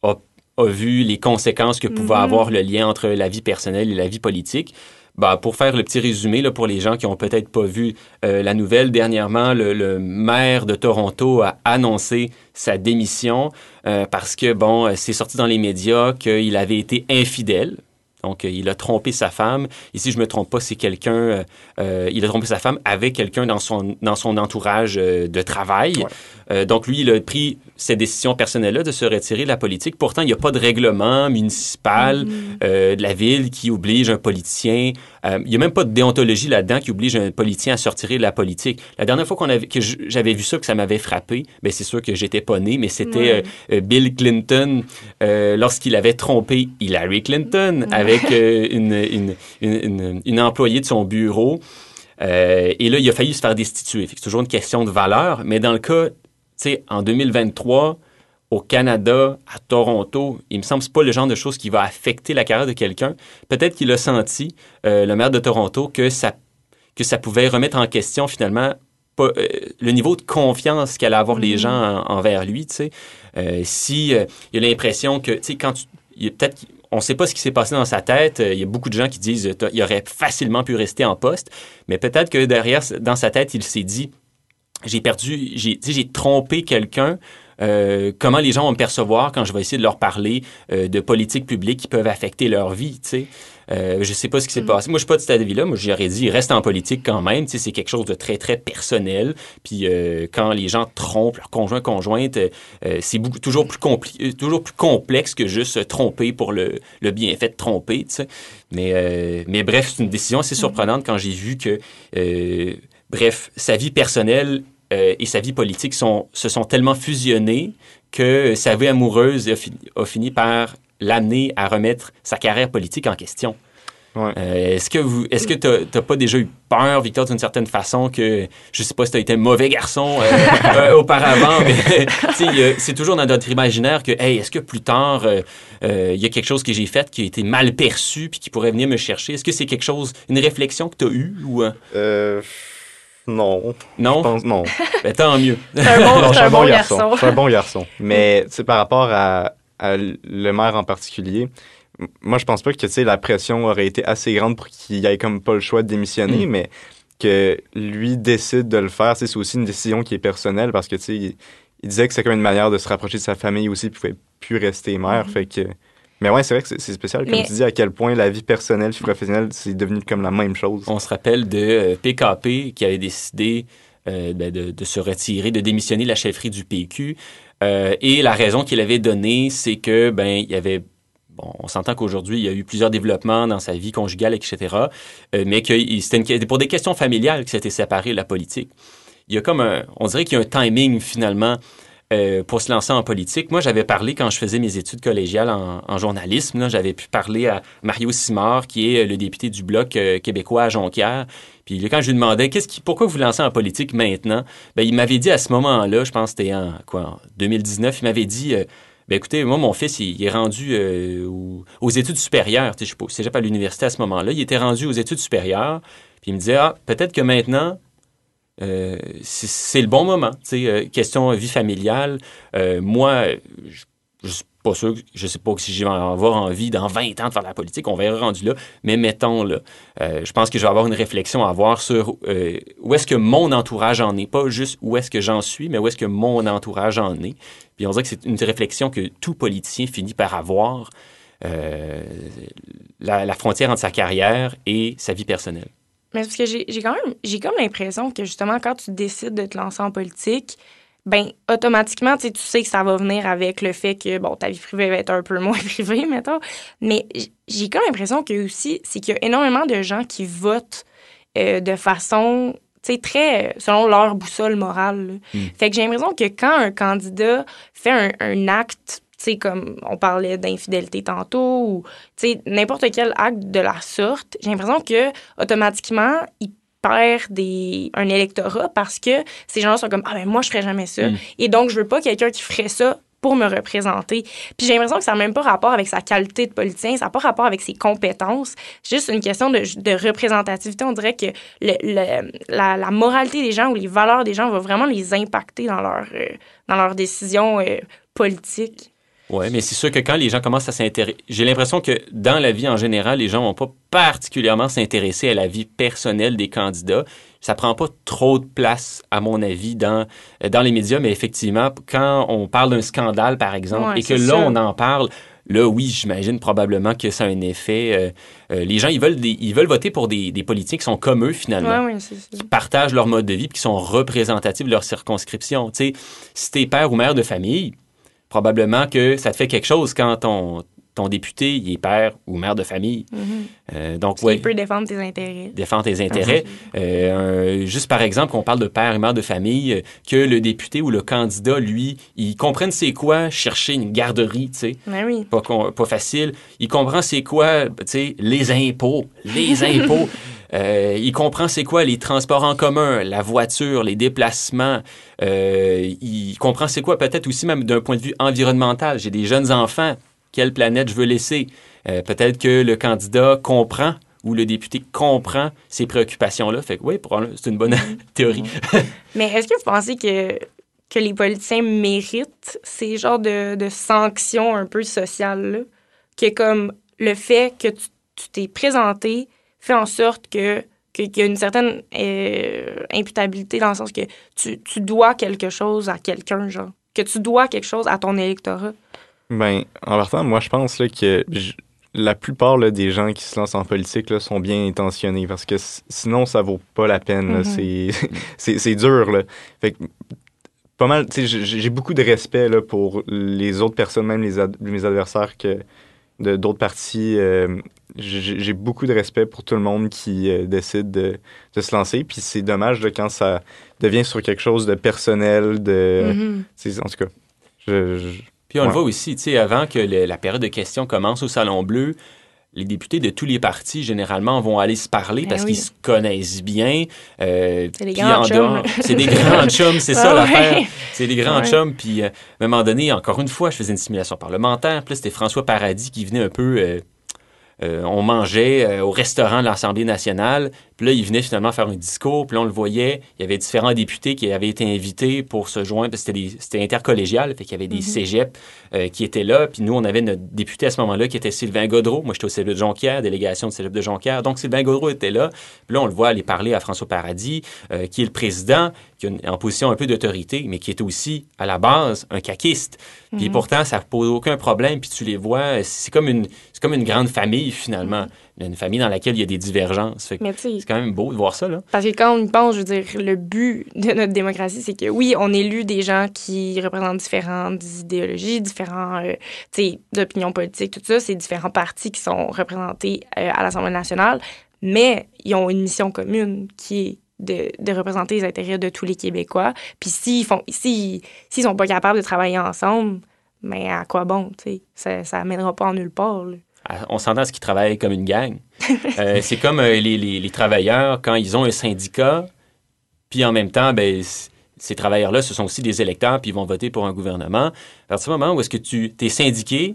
a- a vu les conséquences que pouvait Mhm. avoir le lien entre la vie personnelle et la vie politique. Bah, pour faire le petit résumé, là, pour les gens qui ont peut-être pas vu euh, la nouvelle, dernièrement, le, le maire de Toronto a annoncé sa démission euh, parce que, bon, euh, c'est sorti dans les médias qu'il avait été infidèle. Donc, euh, il a trompé sa femme. Ici, je me trompe pas, c'est quelqu'un, euh, euh, il a trompé sa femme avec quelqu'un dans son, dans son entourage de travail. Ouais. Euh, donc, lui, il a pris cette décision personnelle-là de se retirer de la politique. Pourtant, il n'y a pas de règlement municipal Mhm. euh, de la ville qui oblige un politicien. Euh, il n'y a même pas de déontologie là-dedans qui oblige un politicien à sortir de la politique. La dernière fois qu'on avait, que j'avais vu ça, que ça m'avait frappé, ben c'est sûr que j'étais pas né, mais c'était euh, euh, Bill Clinton euh, lorsqu'il avait trompé Hillary Clinton avec euh, une, une, une, une- une employée de son bureau. Euh, et là, il a failli se faire destituer. C'est toujours une question de valeur. Mais dans le cas, tu sais, en 2023, au Canada, à Toronto, il me semble que c'est pas le genre de choses qui va affecter la carrière de quelqu'un. Peut-être qu'il a senti, euh, le maire de Toronto, que ça que ça pouvait remettre en question finalement pas, euh, le niveau de confiance qu'allaient avoir les Mhm. gens en- envers lui, sais. Euh, si il y a l'impression que, tu sais, quand tu, il peut-être, on ne sait pas ce qui s'est passé dans sa tête. Il y a beaucoup de gens qui disent qu'il aurait facilement pu rester en poste, mais peut-être que derrière, dans sa tête, il s'est dit, j'ai perdu, j'ai trompé quelqu'un. Euh, comment les gens vont me percevoir quand je vais essayer de leur parler euh, de politiques publiques qui peuvent affecter leur vie, tu sais. Euh, je sais pas ce qui s'est Mm. passé. Moi, je suis pas de cet avis-là. Moi, j'aurais dit, reste en politique quand même. Tu sais, c'est quelque chose de très, très personnel. Puis euh, quand les gens trompent leur conjoint, conjointe, euh, c'est beaucoup, toujours, plus compli- toujours plus complexe que juste se tromper pour le, le bienfait de tromper, tu sais. Mais, mais bref, c'est une décision assez surprenante quand j'ai vu que, bref, sa vie personnelle euh, et sa vie politique sont, se sont tellement fusionnés que sa vie amoureuse a, fi- a fini par l'amener à remettre sa carrière politique en question. Ouais. Euh, est-ce que vous, est-ce que t'as t'as pas déjà eu peur, Victor, d'une certaine façon que je sais pas si t'as été un mauvais garçon euh, euh, auparavant, mais tu c'est toujours dans notre imaginaire que, hey, est-ce que plus tard il y a quelque chose que j'ai fait qui a été mal perçu puis qui pourrait venir me chercher? Est-ce que c'est quelque chose, une réflexion que t'as eue ou non. Je non pense, non. Ben, tant mieux. C'est un bon, Non, je un bon garçon. Je suis un bon garçon. Mais, tu sais, par rapport à, à le maire en particulier, moi, je pense pas que, tu sais, la pression aurait été assez grande pour qu'il ait comme pas le choix de démissionner, Mm. mais que lui décide de le faire, tu sais, c'est aussi une décision qui est personnelle parce que, tu sais, il, il disait que c'est comme une manière de se rapprocher de sa famille aussi, puis il pouvait plus rester maire, Mhm. fait que... Mais ouais, c'est vrai que c'est spécial, comme Mais- tu dis, à quel point la vie personnelle et professionnelle, c'est devenu comme la même chose. On se rappelle de euh, PKP qui avait décidé euh, ben, de, de se retirer, de démissionner de la chefferie du PQ. Euh, et la raison qu'il avait donnée, c'est que ben il y avait Bon, on s'entend qu'aujourd'hui, il y a eu plusieurs développements dans sa vie conjugale, etc., euh, mais que c'était une- pour des questions familiales qu'il s'était séparé de la politique. Il y a comme un, on dirait qu'il y a un timing finalement euh, pour se lancer en politique. Moi, j'avais parlé quand je faisais mes études collégiales en, journalisme. J'avais pu parler à Mario Simard, qui est le député du Bloc euh, québécois à Jonquière. Puis quand je lui demandais pourquoi vous vous lancez en politique maintenant, ben, il m'avait dit à ce moment-là, je pense que c'était en, quoi, en 2019, il m'avait dit... euh, ben écoutez, moi, mon fils, il, est rendu euh, au- aux études supérieures. Je sais pas, à l'université à ce moment-là. Il était rendu aux études supérieures. Puis il me disait, ah, peut-être que maintenant, euh, c'est le bon moment. Euh, question vie familiale. Euh, moi, je, je suis pas sûr, je sais pas si je envie dans 20 ans de faire de la politique. On verra rendu là. Mais mettons là, je pense que je vais avoir une réflexion à avoir sur où est-ce que mon entourage en est, pas juste où est-ce que j'en suis, mais où est-ce que mon entourage en est. Puis on dirait que c'est une réflexion que tout politicien finit par avoir. la frontière entre sa carrière et sa vie personnelle. Mais parce que j'ai quand même j'ai comme l'impression que justement quand tu décides de te lancer en politique, ben automatiquement tu sais, que ça va venir avec le fait que bon ta vie privée va être un peu moins privée mettons, mais j'ai comme l'impression que aussi c'est qu'il y a énormément de gens qui votent euh, de façon tu sais très selon leur boussole morale. là. Mm. Fait que j'ai l'impression que quand un candidat fait un, un acte sais, comme on parlait d'infidélité tantôt, ou, tu sais, n'importe quel acte de la sorte, j'ai l'impression que automatiquement, il perd des, un électorat parce que ces gens-là sont comme, ah ben moi, je ferais jamais ça. Mm. Et donc, je veux pas quelqu'un qui ferait ça pour me représenter. Puis j'ai l'impression que ça n'a même pas rapport avec sa qualité de politicien, ça n'a pas rapport avec ses compétences. C'est juste une question de, de représentativité. On dirait que le, le- la, la moralité des gens ou les valeurs des gens va vraiment les impacter dans leur, euh, dans leurs décisions euh, politiques. Oui, mais c'est sûr que quand les gens commencent à s'intéresser, j'ai l'impression que dans la vie en général, les gens vont pas particulièrement s'intéresser à la vie personnelle des candidats. Ça prend pas trop de place, à mon avis, dans, euh, dans les médias, mais effectivement, quand on parle d'un scandale, par exemple, Ouais, et que là, on en parle, là, oui, j'imagine probablement que ça a un effet. euh, euh, les gens, ils veulent, des- ils veulent voter pour des, des politiques qui sont comme eux, finalement Oui, oui, c'est ça. qui partagent leur mode de vie puis qui sont représentatifs de leur circonscription. Tu sais, si t'es père ou mère de famille, probablement que ça te fait quelque chose quand ton, ton député il est père ou mère de famille. Mhm. Euh, donc, Il oui, peut défendre tes intérêts. défendre tes intérêts. Euh, un- juste par exemple, qu'on parle de père et mère de famille, que le député ou le candidat, lui, il comprenne c'est quoi chercher une garderie, tu sais Mais oui. pas, pas facile. Il comprend c'est quoi, tu sais, les impôts, les impôts. Euh, il comprend c'est quoi les transports en commun, la voiture, les déplacements. Euh, il comprend c'est quoi peut-être aussi même d'un point de vue environnemental. J'ai des jeunes enfants. Quelle planète je veux laisser? Euh, peut-être que le candidat comprend où le député comprend ces préoccupations-là. Fait que oui, c'est une bonne Mm-hmm. théorie. Mais est-ce que vous pensez que, que les politiciens méritent ces genres de, de sanctions un peu sociales-là? Que comme le fait que tu t'es présenté fait en sorte que qu'il y a une certaine euh, imputabilité dans le sens que tu, tu dois quelque chose à quelqu'un, genre. Que tu dois quelque chose à ton électorat. Ben, en partant, moi, je pense là, que la plupart là, des gens qui se lancent en politique là, sont bien intentionnés parce que sinon, ça vaut pas la peine. Mhm. C'est- dur. Là. Fait que, pas mal, j'ai beaucoup de respect là, pour les autres personnes, même les ad- mes adversaires que d'autres partis. euh, j'ai beaucoup de respect pour tout le monde qui euh, décide de, de se lancer. Puis c'est dommage quand ça devient sur quelque chose de personnel, de. C'est- En tout cas, je- je, Puis on le voit aussi, tu sais, avant que le- la période de questions commence au Salon Bleu, les députés de tous les partis, généralement, vont aller se parler Ben parce oui. qu'ils se connaissent bien. Euh, C'est des grands chums. C'est des grands chums, c'est ça Ah l'affaire. C'est des grands Ouais. chums. Puis euh, à un moment donné, encore une fois, je faisais une simulation parlementaire. Puis c'était François Paradis qui venait un peu... euh, euh, on mangeait euh, au restaurant de l'Assemblée nationale. Puis là, il venait finalement faire un discours. Puis là, on le voyait. Il y avait différents députés qui avaient été invités pour se joindre. parce que C'était intercollégial. Fait qu'il y avait des cégeps euh, qui étaient là. Puis nous, on avait notre député à ce moment-là qui était Sylvain Godreau. Moi, j'étais au cégep de Jonquière, délégation du cégep de Jonquière. Donc, Sylvain Godreau était là. Puis là, on le voit aller parler à François Paradis, euh, qui est le président, qui est en position un peu d'autorité, mais qui est aussi, à la base, un caquiste. Puis Mhm. pourtant, ça ne pose aucun problème. Puis tu les vois, c'est comme une, comme une grande famille, finalement. Une famille dans laquelle il y a des divergences. C'est quand même beau de voir ça, là. Parce que quand on y pense, je veux dire, le but de notre démocratie, c'est que oui, on élu des gens qui représentent différentes idéologies, différents, euh, tu sais, d'opinions politiques, tout ça. C'est différents partis qui sont représentés euh, à l'Assemblée nationale, mais ils ont une mission commune qui est de, de représenter les intérêts de tous les Québécois. Puis s'ils font, s'ils, s'ils sont pas capables de travailler ensemble, mais à quoi bon, tu sais? Ça, ça amènera pas en nulle part, là. On s'entend à ce qu'ils travaillent comme une gang. Euh, c'est comme euh, les, les- les travailleurs, quand ils ont un syndicat, puis en même temps, ben, ces travailleurs-là, ce sont aussi des électeurs, puis ils vont voter pour un gouvernement. À partir du moment où est-ce que tu es syndiqué,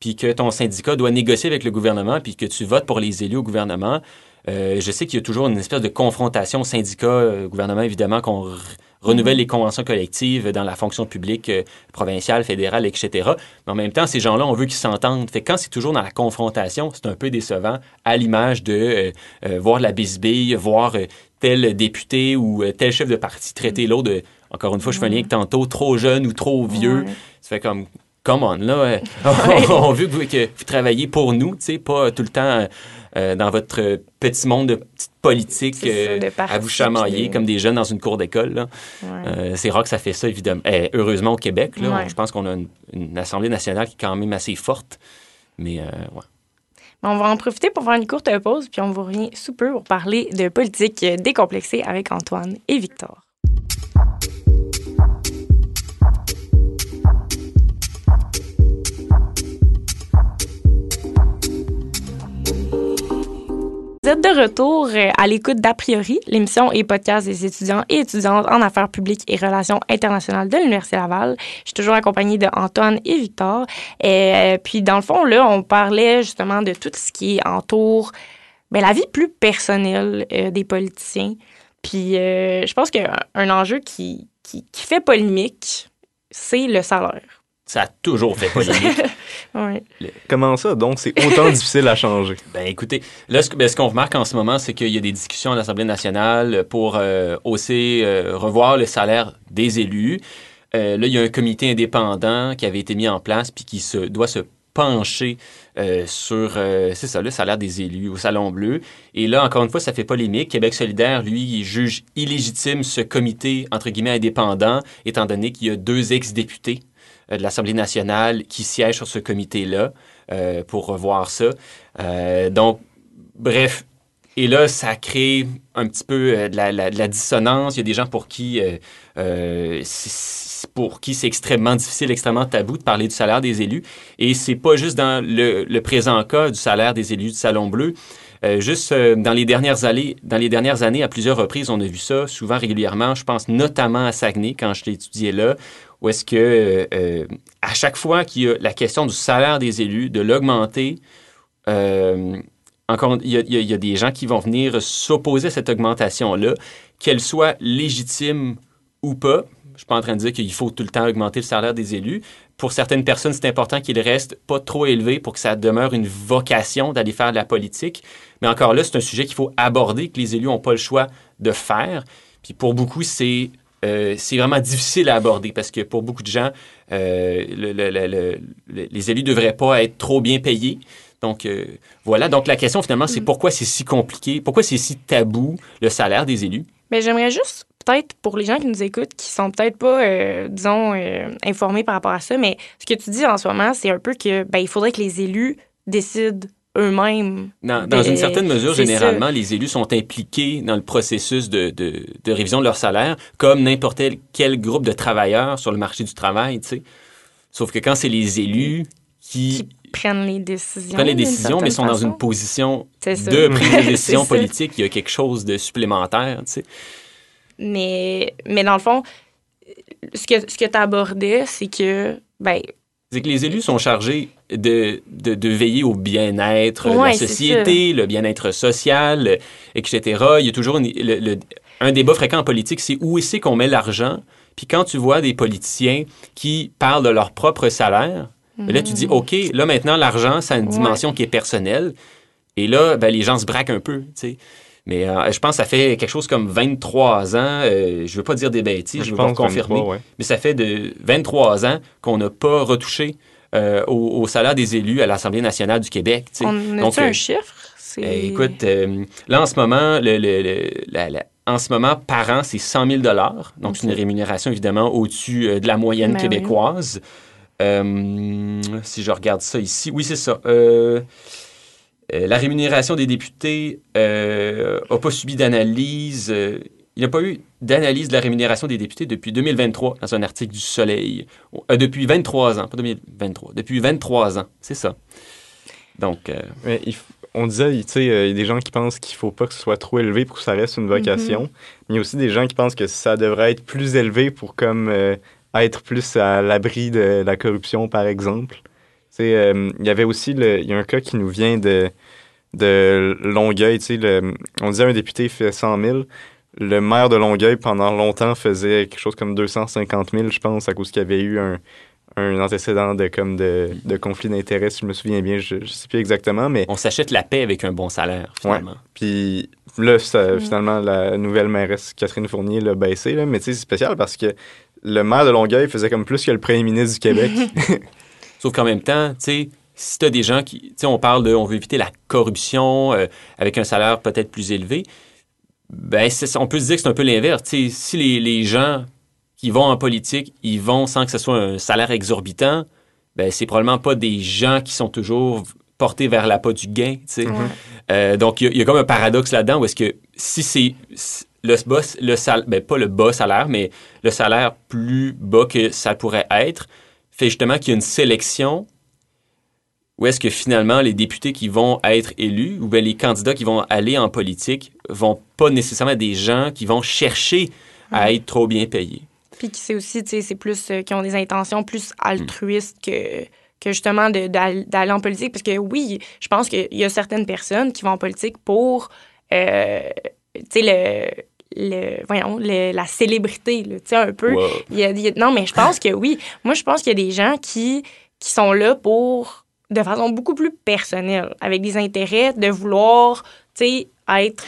puis que ton syndicat doit négocier avec le gouvernement, puis que tu votes pour les élus au gouvernement, euh, je sais qu'il y a toujours une espèce de confrontation syndicat-gouvernement, évidemment, qu'on re- renouvelle les conventions collectives dans la fonction publique euh, provinciale, fédérale, etc. Mais en même temps, ces gens-là, on veut qu'ils s'entendent. Fait que quand c'est toujours dans la confrontation, c'est un peu décevant, à l'image de euh, euh, voir la bisbille, voir euh, tel député ou euh, tel chef de parti traiter l'autre de, encore une fois, je fais un lien avec tantôt, trop jeune ou trop vieux. Ça fait comme, come on, là, on veut que vous, que vous travaillez pour nous, tu sais, pas tout le temps euh, dans votre petit monde de petite politique ça, euh, de à vous chamailler de- comme des jeunes dans une cour d'école. Ouais. Euh, c'est rare que ça fait ça, évidemment. Eh, heureusement au Québec, là, Ouais. je pense qu'on a une, une Assemblée nationale qui est quand même assez forte. Mais ouais. On va en profiter pour faire une courte pause, puis on vous revient sous peu pour parler de politique décomplexée avec Antoine et Victor. Vous êtes de retour euh, à l'écoute d'A priori, l'émission et podcast des étudiants et étudiantes en affaires publiques et relations internationales de l'Université Laval. Je suis toujours accompagnée de Antoine et Victor. Et euh, puis, dans le fond, là, on parlait justement de tout ce qui entoure ben, la vie plus personnelle euh, des politiciens. Puis, je pense qu'un un enjeu qui, qui fait polémique, c'est le salaire. Ça a toujours fait polémique. Ouais. Comment ça? Donc, c'est autant difficile à changer. Ben écoutez, là, ce, ben, ce qu'on remarque en ce moment, c'est qu'il y a des discussions à l'Assemblée nationale pour euh, hausser, euh, revoir le salaire des élus. Euh, là, il y a un comité indépendant qui avait été mis en place puis qui se, doit se pencher euh, sur, euh, c'est ça, le salaire des élus au Salon Bleu. Et là, encore une fois, ça fait polémique. Québec solidaire, lui, il juge illégitime ce comité, entre guillemets, indépendant, étant donné qu'il y a deux ex-députés de l'Assemblée nationale qui siègent sur ce comité-là euh, pour revoir ça. Euh, donc, bref. Et là, ça crée un petit peu euh, de, la, la- de la dissonance. Il y a des gens pour qui, euh, euh, pour qui c'est extrêmement difficile, extrêmement tabou de parler du salaire des élus. Et c'est pas juste dans le présent cas du salaire des élus du Salon Bleu. Euh, juste euh, dans, les dernières années, à plusieurs reprises, on a vu ça, souvent régulièrement. Je pense notamment à Saguenay, quand je l'ai étudié là, où est-ce que euh, chaque fois qu'il y a la question du salaire des élus, de l'augmenter, encore, il y, a, il y a des gens qui vont venir s'opposer à cette augmentation-là, qu'elle soit légitime ou pas. Je suis pas en train de dire qu'il faut tout le temps augmenter le salaire des élus. Pour certaines personnes, c'est important qu'il reste pas trop élevé pour que ça demeure une vocation d'aller faire de la politique. Mais encore là, c'est un sujet qu'il faut aborder, que les élus n'ont pas le choix de faire. Puis pour beaucoup, c'est euh, c'est vraiment difficile à aborder parce que pour beaucoup de gens, euh, le, le, le, les élus ne devraient pas être trop bien payés. Donc, euh, voilà. Donc, la question, finalement, c'est pourquoi c'est si compliqué, pourquoi c'est si tabou, le salaire des élus? Mais j'aimerais juste, peut-être, pour les gens qui nous écoutent, qui sont peut-être pas, euh, disons, euh, informés par rapport à ça, mais ce que tu dis en ce moment, c'est un peu que, ben, il faudrait que les élus décident eux-mêmes. Dans, une certaine mesure, généralement, les élus sont impliqués dans le processus de, de, de révision de leur salaire, comme n'importe quel groupe de travailleurs sur le marché du travail, tu sais. Sauf que quand c'est les élus qui Qui prennent les décisions. prennent les décisions, mais sont dans une position de prise de C'est décision ça. politique, il y a quelque chose de supplémentaire, tu sais. Mais, mais dans le fond, ce que, ce que tu abordais, c'est que, ben, C'est que les élus sont chargés de, de, de veiller au bien-être de Ouais, la société, le bien-être social, etc. Il y a toujours une- le- le- un débat fréquent en politique, c'est où c'est qu'on met l'argent. Puis quand tu vois des politiciens qui parlent de leur propre salaire, ben là, tu dis, OK, là, maintenant, l'argent, ça a une Mm. Ouais. dimension qui est personnelle. Et là, ben, les gens se braquent un peu, tu sais. Mais euh, je pense que ça fait quelque chose comme 23 ans, euh, je veux pas dire des bêtises, je, veux pas confirmer, 23, ouais. mais ça fait de 23 ans qu'on n'a pas retouché euh, au, au salaire des élus à l'Assemblée nationale du Québec. tu sais. on a Donc, un euh, chiffre? Écoute, euh, là, en ce moment, le, le- le- la- la- en ce moment, par an, c'est 100 000 Donc, c'est une rémunération, évidemment, au-dessus euh, de la moyenne Ben oui. québécoise. Euh, si je regarde ça ici, oui, c'est ça. Euh, euh, la rémunération des députés n'a pas subi d'analyse. euh, il n'y a pas eu d'analyse de la rémunération des députés depuis 2023 dans un article du Soleil. Euh, depuis 23 ans, pas 2023, depuis 23 ans, c'est ça. Donc, euh, Mais il f- on disait, tu sais, euh, il y a des gens qui pensent qu'il faut pas que ce soit trop élevé pour que ça reste une vocation. Mm-hmm. Mais il y a aussi des gens qui pensent que ça devrait être plus élevé pour comme euh, être plus à l'abri de la corruption, par exemple. Euh, il y avait aussi, le- il y a un cas qui nous vient de, de Longueuil, tu sais, le- on disait un député fait 100 000. Le maire de Longueuil, pendant longtemps, faisait quelque chose comme 250 000, je pense, à cause qu'il y avait eu un, un antécédent de, comme de, de conflit d'intérêts, si je me souviens bien, je, je sais plus exactement, mais on s'achète la paix avec un bon salaire, finalement. puis là, ça, finalement, la nouvelle mairesse Catherine Fournier l'a baissé, là, mais c'est spécial parce que le maire de Longueuil faisait comme plus que le premier ministre du Québec. Sauf qu'en même temps, tu sais, si tu as des gens qui. Tu sais, on parle de. On veut éviter la corruption euh, avec un salaire peut-être plus élevé. Ben, on peut se dire que c'est un peu l'inverse. Tu sais, si les, les gens qui vont en politique, ils vont sans que ce soit un salaire exorbitant, ben, c'est probablement pas des gens qui sont toujours portés vers l'appât du gain, tu sais. Ouais. Euh, donc, il y a- il y, a comme un paradoxe là-dedans où est-ce que si c'est le bas, le sal, ben, pas le bas salaire, mais le salaire plus bas que ça pourrait être, fait justement qu'il y a une sélection où est-ce que finalement les députés qui vont être élus ou bien les candidats qui vont aller en politique vont pas nécessairement être des gens qui vont chercher à être trop bien payés. Puis qui c'est aussi, tu sais, c'est plus euh, qui ont des intentions plus altruistes que, que justement d'aller en politique. Parce que oui, je pense qu'il y a certaines personnes qui vont en politique pour, euh, tu sais, le, le, voyons, le- la célébrité, tu sais, un peu. Wow. Il y a- il y a- non, mais je pense que oui. Moi, je pense qu'il y a des gens qui, qui sont là pour, de façon beaucoup plus personnelle, avec des intérêts de vouloir, tu sais, être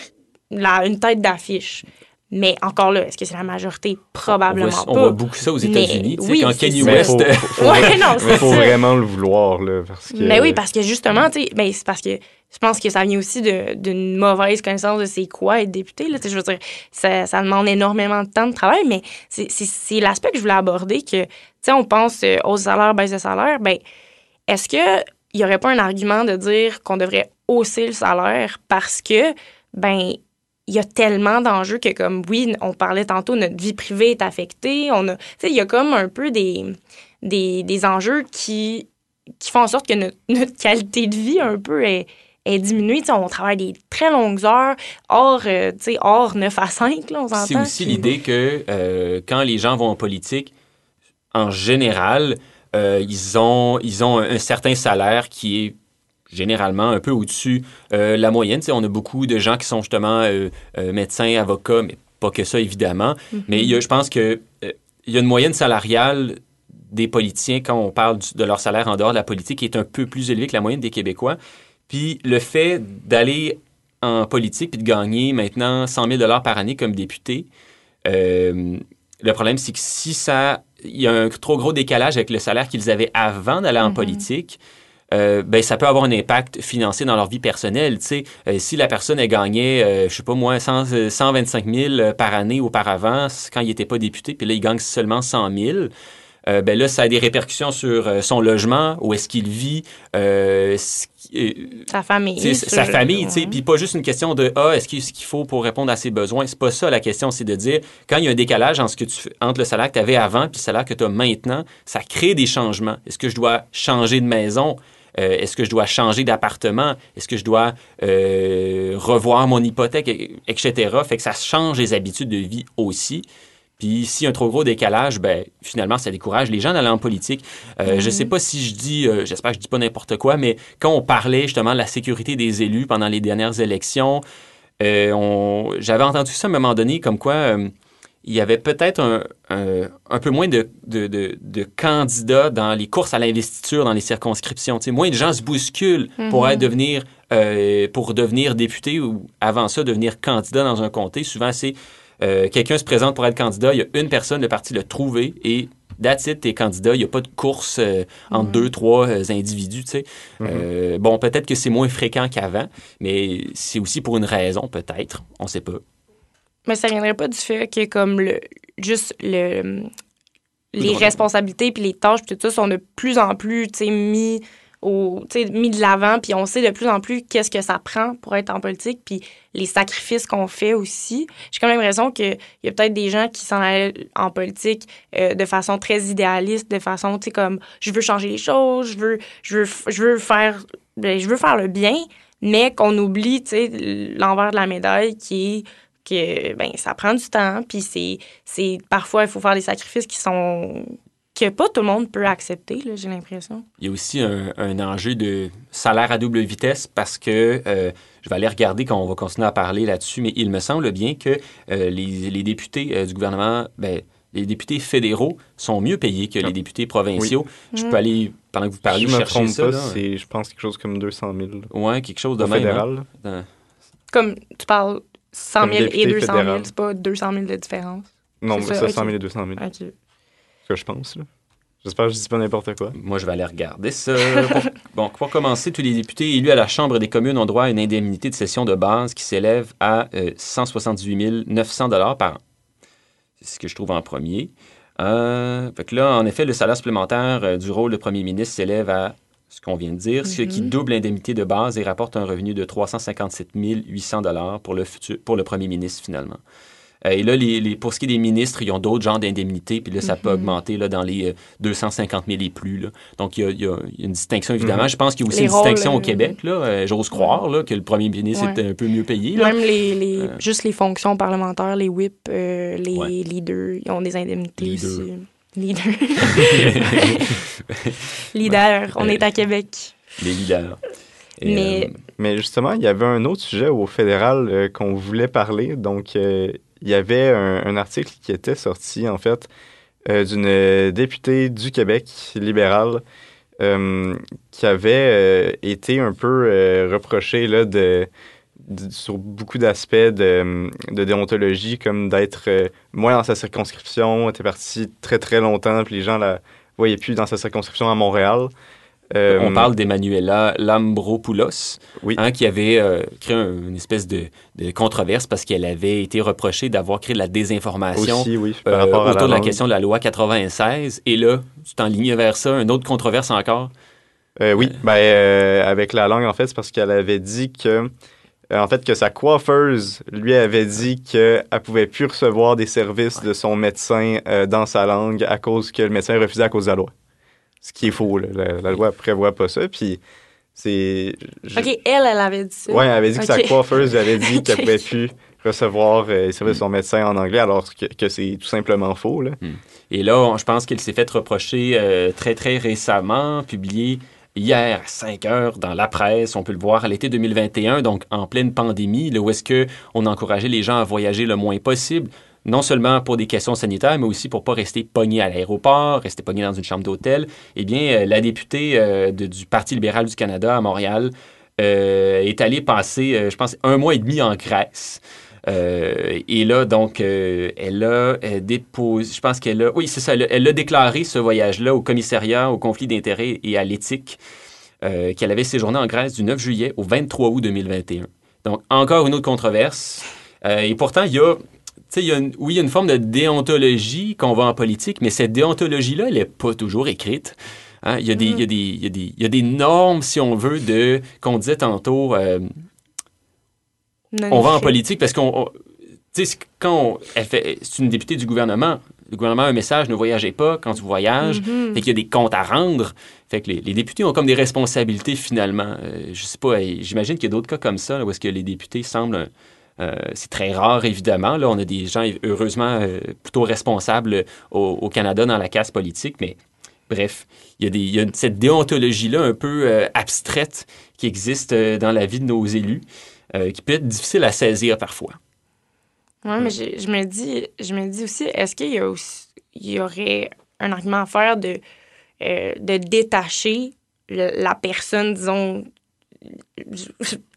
la, une tête d'affiche. Mais encore là, est-ce que c'est la majorité? On Probablement voit, pas. on voit beaucoup ça aux États-Unis. tu sais, oui, quand c'est Kanye West. faut, euh, faut, Ouais, non, vraiment le vouloir, là, parce que... Mais oui, parce que justement, tu sais, ben, c'est parce que je pense que ça vient aussi d'une mauvaise connaissance de c'est quoi être député. Là, je veux dire, ça, ça demande énormément de temps de travail, mais c'est- l'aspect que je voulais aborder que, tu sais, on pense euh, hausse de salaire, baisse de salaire. Ben, est-ce que il y aurait pas un argument de dire qu'on devrait hausser le salaire parce que, ben, il y a tellement d'enjeux que, comme, oui, on parlait tantôt, notre vie privée est affectée. On a, il y a comme un peu des, des, des enjeux qui, qui font en sorte que notre, qualité de vie, un peu, est, est diminuée. On travaille des très longues heures, hors, euh, hors 9 à 5, là. C'est aussi l'idée que euh, quand les gens vont en politique, en général, euh, ils, ont, ils ont un certain salaire qui est généralement un peu au-dessus euh, la moyenne. on a beaucoup de gens qui sont justement euh, euh, médecins, avocats, mais pas que ça, évidemment. Mhm. Mais il y a, je pense que il y a une moyenne salariale des politiciens quand on parle de leur salaire en dehors de la politique qui est un peu plus élevée que la moyenne des Québécois. Puis le fait d'aller en politique puis de gagner maintenant 100 000 par année comme député, le problème, c'est que si ça, il y a un trop gros décalage avec le salaire qu'ils avaient avant d'aller en Mhm. politique, euh, ben ça peut avoir un impact financier dans leur vie personnelle. Tu sais, Euh, si la personne a gagné, euh, je sais pas moi, 100, euh, 125 000 par année auparavant, quand il n'était pas député, puis là il gagne seulement 100 000. euh, ben là, ça a des répercussions sur euh, son logement, où est-ce qu'il vit, euh, euh, Sa famille. sa famille, tu sais, puis pas juste une question de ah, est-ce qu'il ce qu'il faut pour répondre à ses besoins? C'est pas ça la question, c'est de dire quand il y a un décalage entre, ce que tu, fais- entre le salaire que tu avais avant puis le salaire que tu as maintenant, ça crée des changements. Est-ce que je dois changer de maison? Euh, Est-ce que je dois changer d'appartement? Est-ce que je dois euh, revoir mon hypothèque, et- etc. Fait que ça change les habitudes de vie aussi. Puis s'il y a un trop gros décalage, ben finalement, ça décourage les gens d'aller en politique. Euh, Je sais pas si je dis, euh, j'espère que je dis pas n'importe quoi, mais quand on parlait justement de la sécurité des élus pendant les dernières élections, euh, on- j'avais entendu ça à un moment donné, comme quoi il y avait peut-être un, un- un peu moins de, de- de- de candidats dans les courses à l'investiture, dans les circonscriptions. Moins de gens se bousculent pour Mhm. être devenir euh, pour devenir député ou avant ça devenir candidat dans un comté. Souvent, c'est euh, quelqu'un se présente pour être candidat, il y a une personne, le parti l'a trouvé et that's it, t'es candidat. Il n'y a pas de course euh, entre deux, trois euh, individus, tu sais. Euh, bon, peut-être que c'est moins fréquent qu'avant, mais c'est aussi pour une raison, peut-être. On sait pas. Mais ça viendrait pas du fait que comme le juste le les responsabilités puis les tâches puis tout ça sont de plus en plus mis au mis de l'avant puis on sait de plus en plus qu'est-ce que ça prend pour être en politique puis les sacrifices qu'on fait aussi. J'ai quand même l'impression que il y a peut-être des gens qui s'en allaient en politique euh, de façon très idéaliste, de façon tu sais comme je veux changer les choses, je veux je veux je veux faire ben, je veux faire le bien, mais qu'on oublie tu sais l'envers de la médaille qui est que ben ça prend du temps puis c'est c'est parfois il faut faire des sacrifices qui sont que pas tout le monde peut accepter là, j'ai l'impression. Il y a aussi un, un enjeu de salaire à double vitesse parce que euh, je vais aller regarder quand on va continuer à parler là-dessus, mais il me semble bien que euh, les, les députés euh, du gouvernement, ben, les députés fédéraux sont mieux payés que les députés provinciaux. Je Mm. peux aller, pendant que vous parlez, je me trompe ça. pas, là. c'est, je pense, quelque chose comme 200 000 Ouais, quelque chose de au même. hein. fédéral. Dans- Comme tu parles 100 Comme 000 et député 200 000, fédéral. c'est pas 200 000 de différence. Non, C'est ça, ça, ok. 100 000 et 200 000. OK. ce que je pense. Là. J'espère que je dis pas n'importe quoi. Moi, je vais aller regarder ça. Pour- bon, pour commencer, tous les députés élus à la Chambre des communes ont droit à une indemnité de session de base qui s'élève à euh, 178 900 par an. C'est ce que je trouve en premier. Euh, fait que là, en effet, le salaire supplémentaire euh, du rôle de premier ministre s'élève à ce qu'on vient de dire, ce qui Mhm. double l'indemnité de base et rapporte un revenu de 357 800 pour le, futur, pour le premier ministre, finalement. Euh, et là, les, les- pour ce qui est des ministres, ils ont d'autres genres d'indemnités, puis là, ça peut Mhm. augmenter là, dans les euh, 250 000 et plus. là. Donc, il y, a, il y une distinction, évidemment. Mhm. Je pense qu'il y a aussi Les une rôles, distinction au euh, Québec. là. Euh, J'ose croire là, que le premier ministre Ouais. est un peu mieux payé. là. Même les, les Euh. juste les fonctions parlementaires, les whips, euh, les Ouais. leaders, ils ont des indemnités Leaders. aussi. Leader. Leader, on Euh, est à Québec. les leaders. Et, Mais- euh, Mais justement, il y avait un autre sujet au fédéral euh, qu'on voulait parler. Donc, euh, il y avait un, un article qui était sorti, en fait, euh, d'une euh, députée du Québec libérale euh, qui avait euh, été un peu euh, reprochée là, de, de- sur beaucoup d'aspects de, de déontologie, comme d'être euh, moins dans sa circonscription. Était partie très, très longtemps, puis les gens la voyaient plus dans sa circonscription à Montréal. Euh, on parle d'Emmanuela Lambropoulos, Oui. hein, qui avait euh, créé un- une espèce de, de controverse parce qu'elle avait été reprochée d'avoir créé de la désinformation Aussi, oui, par rapport à autour de la langue. question de la loi 96. Et là, tu t'enlignes vers ça, une autre controverse encore? Oui, ben, avec la langue, en fait, c'est parce qu'elle avait dit que, en fait, que sa coiffeuse lui avait dit qu'elle pouvait plus recevoir des services de son médecin euh, dans sa langue à cause que le médecin refusait à cause de la loi. Ce qui est faux, là. La, la loi prévoit pas ça. Puis, c'est. je- OK, elle, elle avait dit ça. Ouais, elle avait dit que sa coiffeuse lui avait dit qu'elle pouvait plus recevoir euh, les services de son médecin en anglais, alors que, que c'est tout simplement faux, là. Et là, on- je pense qu'il s'est fait reprocher euh, très, très récemment, publié hier à 5 heures dans la presse. On peut le voir à l'été 2021, donc en pleine pandémie, où est-ce qu'on encourageait les gens à voyager le moins possible non seulement pour des questions sanitaires, mais aussi pour pas rester pogné à l'aéroport, rester pogné dans une chambre d'hôtel, eh bien, euh, la députée euh, du Parti libéral du Canada à Montréal euh, est allée passer, je pense, un mois et demi en Grèce. Et là, donc, elle a déposé, je pense qu'elle a, oui, c'est ça, elle, a déclaré ce voyage-là au commissariat au conflit d'intérêts et à l'éthique qu'elle avait séjourné en Grèce du 9 juillet au 23 août 2021. Donc, encore une autre controverse. et pourtant, il y a y a oui, il y a une forme de déontologie qu'on voit en politique, mais cette déontologie-là, elle n'est pas toujours écrite. Il, y a des, normes, si on veut, de qu'on disait tantôt. On va en politique parce qu'on. Tu sais, quand c'est une députée du gouvernement, le gouvernement a un message ne voyagez pas quand tu voyages. Mm-hmm. Fait qu'il y a des comptes à rendre. Fait que les, les, députés ont comme des responsabilités finalement. Euh, je sais pas, j'imagine qu'il y a d'autres cas comme ça où est-ce que les députés semblent euh, c'est très rare, évidemment. Là, on a des gens, heureusement, euh, plutôt responsables au, Canada dans la casse politique, mais bref, il y a, des, il y a cette déontologie-là un peu euh, abstraite qui existe dans la vie de nos élus, qui peut être difficile à saisir parfois. Oui, mais je, me dis, je me dis aussi, est-ce qu'il y, aurait un argument à faire de, de détacher la personne, disons, je,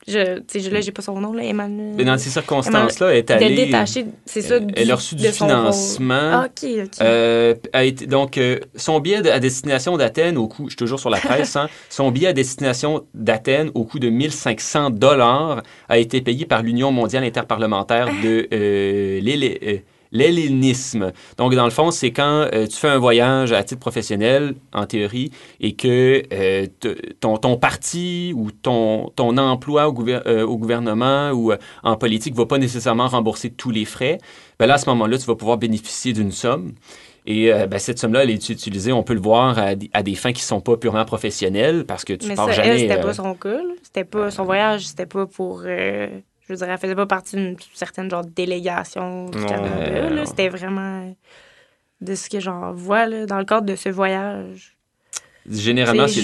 je, là, j'ai pas son nom, là, Emmanuel. Mais dans ces circonstances-là, elle est allée. De détacher, c'est ça. elle a reçu du financement. Ah, OK, OK. Euh, a été, donc, euh, son billet à destination d'Athènes, au coût, je suis toujours sur la presse, hein, son billet à destination d'Athènes, au coût de 1500 dollars, a été payé par l'Union mondiale interparlementaire de euh, euh l'hellénisme. Donc, dans le fond, c'est quand euh, tu fais un voyage à titre professionnel, en théorie, et que euh, ton, ton, parti ou ton, ton emploi au, euh, au gouvernement ou en politique ne va pas nécessairement rembourser tous les frais, ben là, à ce moment-là, tu vas pouvoir bénéficier d'une somme. Et ben, cette somme-là, elle est utilisée, on peut le voir, à, des fins qui ne sont pas purement professionnelles parce que tu Mais pars ça, jamais... c'était pas son. C'était pas son voyage, c'était pas pour je veux dire, elle faisait pas partie d'une certaine genre délégation du Canada. C'était vraiment de ce que j'en vois là, dans le cadre de ce voyage. Généralement, c'est.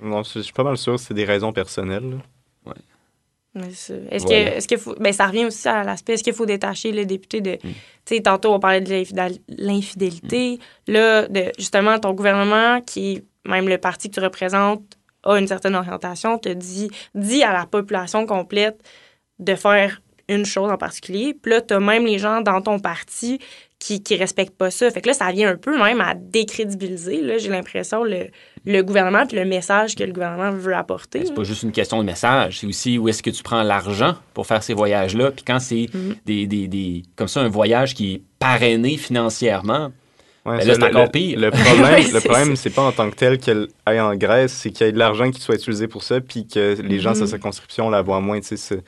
Non, je suis pas mal sûr que c'est des raisons personnelles. Ouais. Est-ce que, est que faut, ben, ça revient aussi à l'aspect, est-ce qu'il faut détacher le député de, mm. tu sais, tantôt on parlait de l'infidélité, mm. là, de, justement, ton gouvernement, qui, même le parti que tu représentes, a une certaine orientation, te dit, dit à la population complète, de faire une chose en particulier. Puis là, tu as même les gens dans ton parti qui ne respectent pas ça. Fait que là, ça vient un peu même à décrédibiliser, là, j'ai l'impression, le, le, gouvernement puis le message que le gouvernement veut apporter. C'est pas juste une question de message, c'est aussi où est-ce que tu prends l'argent pour faire ces voyages-là. Puis quand c'est mm-hmm. des, des, des, comme ça, un voyage qui est parrainé financièrement, ben là, c'est encore pire. Le problème, le problème c'est pas en tant que tel qu'elle aille en Grèce, c'est qu'il y ait de l'argent qui soit utilisé pour ça, puis que les gens de sa mm-hmm. circonscription la voient moins. Tu sais,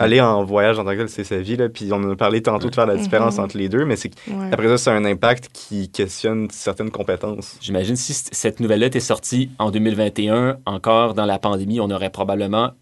aller en voyage en tant que tel, c'est sa vie. Là, puis on a parlé tantôt de faire la différence mhm. entre les deux, mais c'est après ça, c'est un impact qui questionne certaines compétences. J'imagine si cette nouvelle-là était sortie en 2021, encore dans la pandémie, on aurait probablement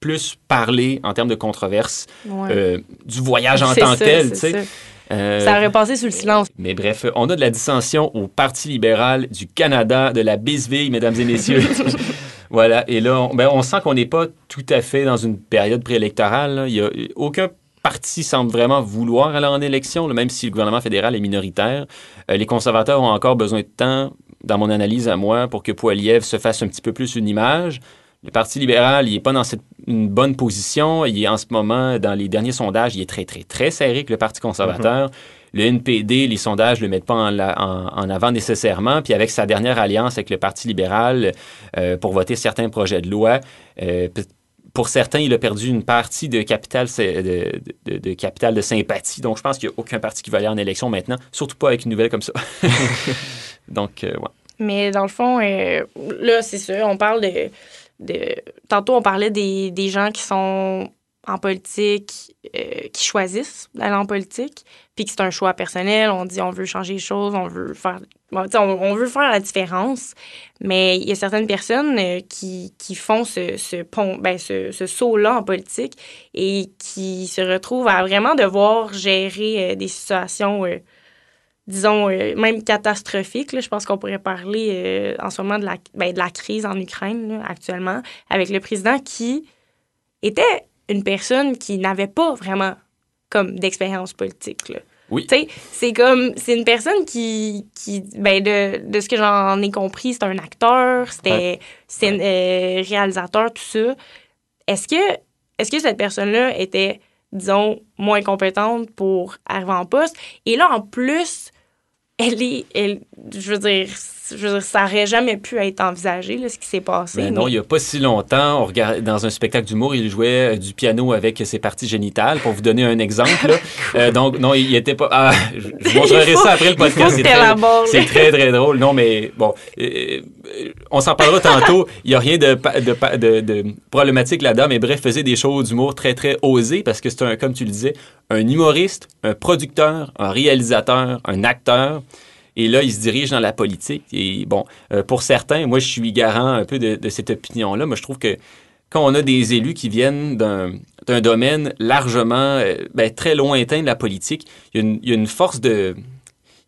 plus parlé en termes de controverse euh, du voyage en tant que tel. Euh, ça aurait passé sous le silence. Mais bref, on a de la dissension au Parti libéral du Canada, de la bisbille, mesdames et messieurs. Voilà. Et là, on, ben, on sent qu'on n'est pas tout à fait dans une période préélectorale. Il y a aucun parti semble vraiment vouloir aller en élection, même si le gouvernement fédéral est minoritaire. Euh, les conservateurs ont encore besoin de temps, dans mon analyse à moi, pour que Poiliev se fasse un petit peu plus une image. Le Parti libéral, il n'est pas dans cette, une bonne position. Il est en ce moment, dans les derniers sondages, il est très, très, très serré que le Parti conservateur. Mm-hmm. Le NPD, les sondages ne le mettent pas en, en, avant nécessairement. Puis avec sa dernière alliance avec le Parti libéral euh, pour voter certains projets de loi, euh, pour certains, il a perdu une partie de capital de, de, capital de sympathie. Donc, je pense qu'il n'y a aucun parti qui va aller en élection maintenant, surtout pas avec une nouvelle comme ça. Donc, euh, ouais. Mais dans le fond, là, c'est ça, on parle de, de... Tantôt, on parlait des, des gens qui sont en politique euh, qui choisissent d'aller en politique, puis que c'est un choix personnel. On dit on veut changer les choses, on veut faire, on, veut faire la différence. Mais il y a certaines personnes euh, qui, qui, font ce, ce pont, ben ce, ce saut-là en politique et qui se retrouvent à vraiment devoir gérer euh, des situations disons, même catastrophique. là. Je pense qu'on pourrait parler en ce moment de la, ben, de la crise en Ukraine là, actuellement, avec le président qui était une personne qui n'avait pas vraiment comme d'expérience politique. Là. Oui. Tu sais, c'est comme, c'est une personne qui, qui ben de, de ce que j'en ai compris, c'est un acteur, c'était c'est un euh, réalisateur, tout ça. Est-ce que, est-ce que cette personne-là était, disons, moins compétente pour arriver en poste? Et là, en plus, elle est, elle, je veux dire, je veux dire, ça aurait jamais pu être envisagé, là, ce qui s'est passé. Ben non, mais- il n'y a pas si longtemps, on dans un spectacle d'humour, il jouait euh, du piano avec ses parties génitales, pour vous donner un exemple. là. Euh, donc, non, il était pas... Ah, je vous montrerai faut- ça après le podcast. C'est très, c'est très, très drôle. Non, mais bon, euh, on s'en parlera tantôt. Il n'y a rien de, pa- de, pa- de, de problématique là-dedans, mais bref, faisait des shows d'humour très, très osés, parce que c'est un, comme tu le disais, un humoriste, un producteur, un réalisateur, un acteur. Et là, il se dirige dans la politique. Et bon, euh, pour certains, moi, je suis garant un peu de, de cette opinion-là. Moi, je trouve que quand on a des élus qui viennent d'un domaine largement, euh, ben, très lointain de la politique, il y a une, il y a une force de...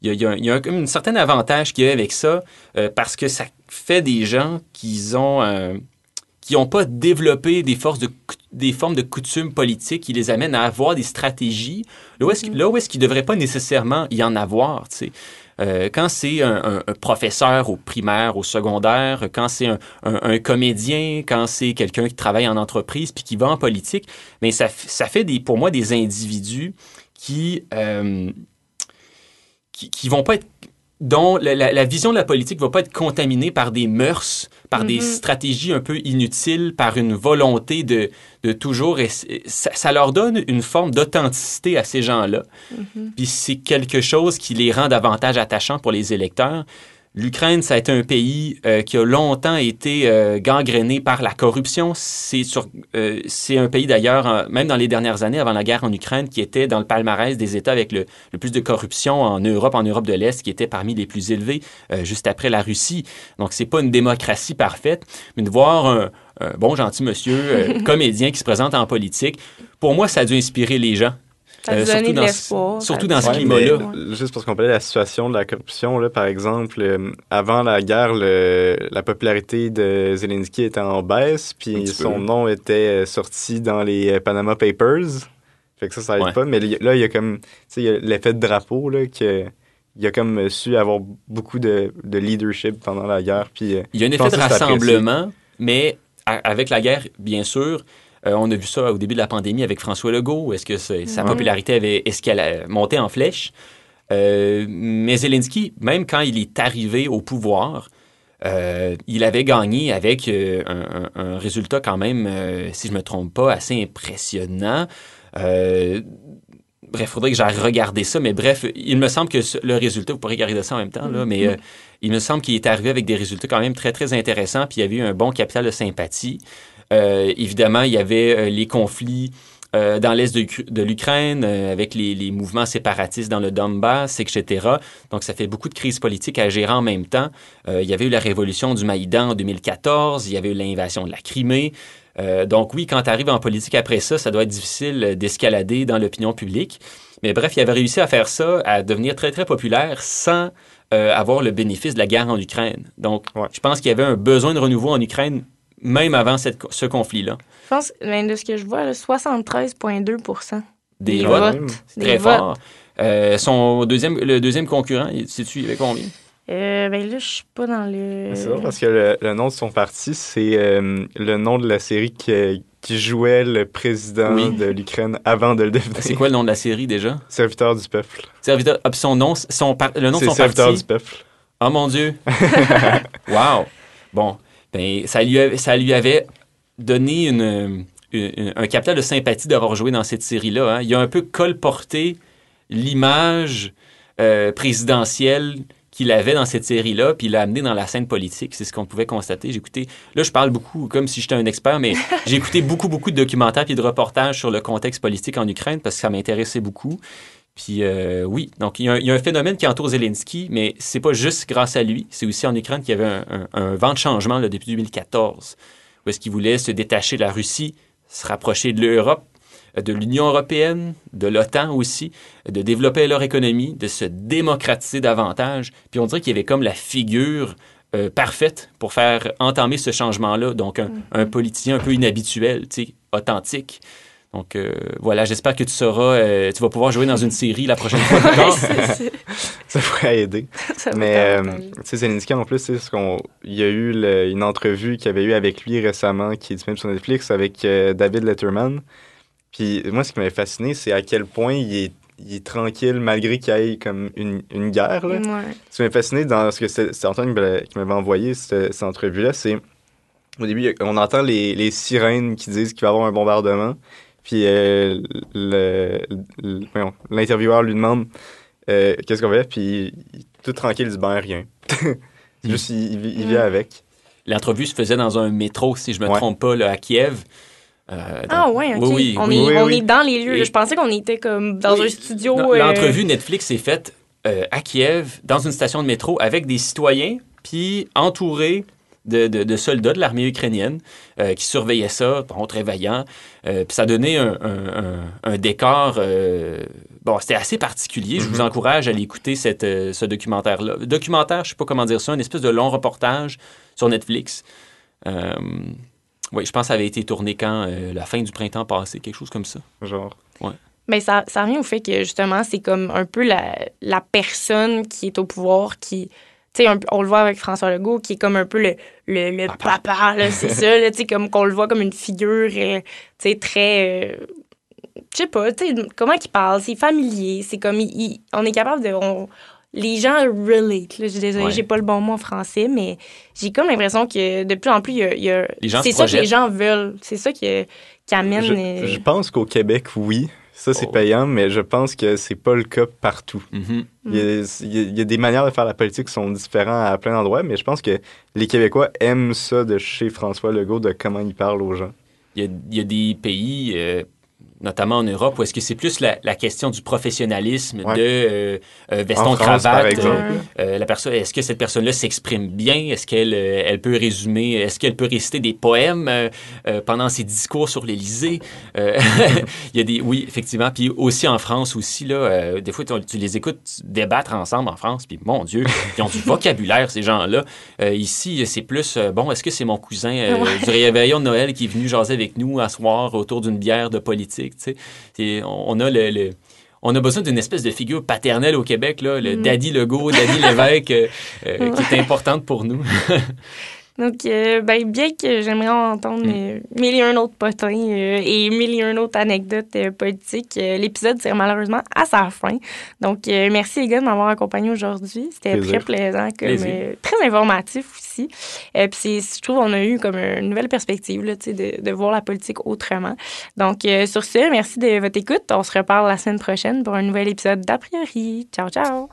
Il y a, il y a un- il y a un- comme une certaine avantage qu'il y a avec ça, euh, parce que ça fait des gens qui ont... qui n'ont pas développé des forces de des formes de coutumes politiques qui les amènent à avoir des stratégies là où est-ce que- là où est-ce qu'il ne devrait pas nécessairement y en avoir tu sais. Euh, quand c'est un, professeur au primaire, au secondaire, quand c'est un, comédien, quand c'est quelqu'un qui travaille en entreprise puis qui va en politique, mais ça, fait des, pour moi des individus qui, euh, qui vont pas être dont la, la- la vision de la politique va pas être contaminée par des mœurs, par des Mhm. stratégies un peu inutiles, par une volonté de, de toujours... Ça, ça leur donne une forme d'authenticité à ces gens-là. Puis c'est quelque chose qui les rend davantage attachants pour les électeurs. L'Ukraine, ça a été un pays euh, qui a longtemps été euh, gangréné par la corruption. C'est euh, un pays d'ailleurs, même dans les dernières années, avant la guerre en Ukraine, qui était dans le palmarès des États avec le, le plus de corruption en Europe, en Europe de l'Est, qui était parmi les plus élevés, euh, juste après la Russie. Donc c'est pas une démocratie parfaite, mais de voir un, un bon gentil monsieur euh, comédien qui se présente en politique, pour moi, ça a dû inspirer les gens. Ça Euh, surtout de dans surtout dans ce Ouais, climat-là. mais Juste parce qu'on parlait de la situation de la corruption, là, par exemple, euh, avant la guerre, le- la popularité de Zelensky était en baisse, puis son peu. nom était euh, sorti dans les euh, Panama Papers. Fait que ça, ça aide Ouais. pas. Mais là, il y a comme, l'effet de drapeau, là, que il a comme su avoir beaucoup de, de leadership pendant la guerre. Puis, euh, Il y a un effet de rassemblement, mais avec la guerre, bien sûr, euh, on a vu ça au début de la pandémie avec François Legault, est-ce que sa Mhm. popularité avait escala- monté en flèche. Euh, mais Zelensky, même quand il est arrivé au pouvoir, euh, il avait gagné avec euh, un, résultat quand même, si je me trompe pas, assez impressionnant. Bref, il faudrait que j'aille regarder ça, mais bref, il me semble que le résultat, vous pourrez regarder ça en même temps, là, mais euh, il me semble qu'il est arrivé avec des résultats quand même très, très intéressants, puis il y avait eu un bon capital de sympathie. Euh, évidemment, il y avait euh, les conflits euh, dans l'est de, Ukra- de l'Ukraine, euh, avec les, les mouvements séparatistes dans le Donbass, etc. Donc, ça fait beaucoup de crises politiques à gérer en même temps. Euh, il y avait eu la révolution du Maïdan en 2014, il y avait eu l'invasion de la Crimée. Donc oui, quand tu arrives en politique après ça, ça doit être difficile d'escalader dans l'opinion publique. Mais bref, il avait réussi à faire ça, à devenir très, très populaire sans avoir le bénéfice de la guerre en Ukraine. Donc, Ouais. je pense qu'il y avait un besoin de renouveau en Ukraine, même avant cette- ce conflit-là. Je pense, ben, de ce que je vois, là, 73,2 Des Des votes, votes. même. des très votes. forts. Euh, son deuxième, le deuxième concurrent, il- sais-tu, il y avait combien? Euh, ben là, je suis pas dans le. C'est parce que le, le nom de son parti, c'est euh, le nom de la série qui, qui jouait le président Oui. de l'Ukraine avant de le devenir. C'est quoi le nom de la série déjà? Serviteur du peuple. Serviteur. Ah, son nom, son par- le nom de C'est son Serviteur parti? du peuple. Oh mon Dieu! wow! Bon, ben, ça lui, avait, ça lui avait donné une, une- un capital de sympathie d'avoir joué dans cette série-là. hein. Il a un peu colporté l'image euh, présidentielle qu'il avait dans cette série-là, puis il l'a amené dans la scène politique. C'est ce qu'on pouvait constater. Écouté, là, je parle beaucoup comme si j'étais un expert, mais j'ai écouté beaucoup, beaucoup de documentaires puis de reportages sur le contexte politique en Ukraine parce que ça m'intéressait beaucoup. Puis euh, oui, donc il y, a un, il y a un phénomène qui entoure Zelensky, mais c'est pas juste grâce à lui. C'est aussi en Ukraine qu'il y avait un, un- un vent de changement là, depuis 2014, où est-ce qu'il voulait se détacher de la Russie, se rapprocher de l'Europe. de l'Union européenne, de l'OTAN aussi, de développer leur économie, de se démocratiser davantage. Puis on dirait qu'il y avait comme la figure euh, parfaite pour faire entamer ce changement-là. Donc, un, Mhm. un politicien un peu inhabituel, authentique. Donc, euh, voilà, j'espère que tu sauras, euh, tu vas pouvoir jouer dans une série la prochaine fois. Ça pourrait aider. ça Mais, euh, tu sais, en plus, c'est ce qu'on, il y a eu le- une entrevue qu'il y avait eu avec lui récemment, qui est disponible sur Netflix, avec euh, David Letterman. Puis moi, ce qui m'avait fasciné, c'est à quel point il est, il est tranquille malgré qu'il y ait comme une, une guerre. Là. Ouais. Ce qui m'a fasciné dans ce que c'est Antoine qui m'avait- qui m'avait envoyé, cette, cette entrevue-là, c'est au début, on entend les, les sirènes qui disent qu'il va y avoir un bombardement. Puis euh, le- le- voyons, l'intervieweur lui demande euh, qu'est-ce qu'on fait, puis tout tranquille, il dit ben rien. Juste, il, il vit- il vit Mm. avec. L'entrevue se faisait dans un métro, si je me Ouais. trompe pas, là, à Kiev. Euh, donc- Ah ouais. Oui, oui, on oui. est, Oui, on oui. est dans les lieux. Et- Je pensais qu'on était comme dans Oui. un studio. Euh, L'entrevue Netflix est faite euh, à Kiev, dans une station de métro, avec des citoyens, puis entourés de, de- de soldats de l'armée ukrainienne euh, qui surveillaient ça, bon, très vaillants. Euh, puis ça donnait un, un- un- un décor... euh, bon, c'était assez particulier. Je vous Mhm. encourage à aller écouter cette, euh, ce documentaire-là. Documentaire, je sais pas comment dire ça, une espèce de long reportage sur Netflix. Euh, oui, je pense que ça avait été tourné quand? Euh, la fin du printemps passé, quelque chose comme ça. Genre. Mais ça, ça revient au fait que justement, c'est comme un peu la, la personne qui est au pouvoir qui. Tu sais, on le voit avec François Legault, qui est comme un peu le, le, le Papa. papa, là, c'est ça, là, tu sais, comme qu'on le voit comme une figure, euh, tu sais, très. euh, je sais pas, tu sais, comment il parle, c'est familier, c'est comme. il- il- on est capable de. on- les gens relate, là, je suis désolée, Ouais. j'ai pas le bon mot en français, mais j'ai comme l'impression que de plus en plus, il y a. il y a- Les gens c'est ça que les gens veulent, c'est ça qui, qui amène. Je, euh, je pense qu'au Québec, oui. Ça, c'est Oh. payant, mais je pense que c'est pas le cas partout. Mhm. Il y, a, il y a- il y a des manières de faire la politique qui sont différentes à plein d'endroits, mais je pense que les Québécois aiment ça de chez François Legault, de comment il parle aux gens. Il y a, il y a des pays, euh, notamment en Europe, où est-ce que c'est plus la, la question du professionnalisme, Ouais. de euh, euh, veston En France, par cravate. exemple. euh, la personne, est-ce que cette personne-là s'exprime bien? Est-ce qu'elle elle peut résumer Est-ce qu'elle peut réciter des poèmes pendant ses discours sur l'Élysée? Il y a des, oui, effectivement. Puis aussi en France aussi là, des fois tu, tu les écoutes débattre ensemble en France, puis mon Dieu, ils ont du vocabulaire ces gens-là. Ici, c'est plus bon. Est-ce que c'est mon cousin Ouais. du réveillon de Noël qui est venu jaser avec nous à soir autour d'une bière de politique? On, on a le, le- on a besoin d'une espèce de figure paternelle au Québec, là, le Mm. Daddy Legault, Daddy Lévesque, euh, euh, qui est importante pour nous. Donc, euh, ben, bien que j'aimerais entendre Mm. euh, mille et un autres potins euh, et mille et un autres anecdotes euh, politiques, euh, l'épisode tire malheureusement à sa fin. Donc, euh, merci les gars de m'avoir accompagné aujourd'hui. C'était Plaisir. très plaisant, comme, euh, très informatif aussi. Euh, Puis, je trouve qu'on a eu comme une nouvelle perspective là, de voir la politique autrement. Donc, euh, sur ce, merci de votre écoute. On se reparle la semaine prochaine pour un nouvel épisode d'A priori. Ciao, ciao!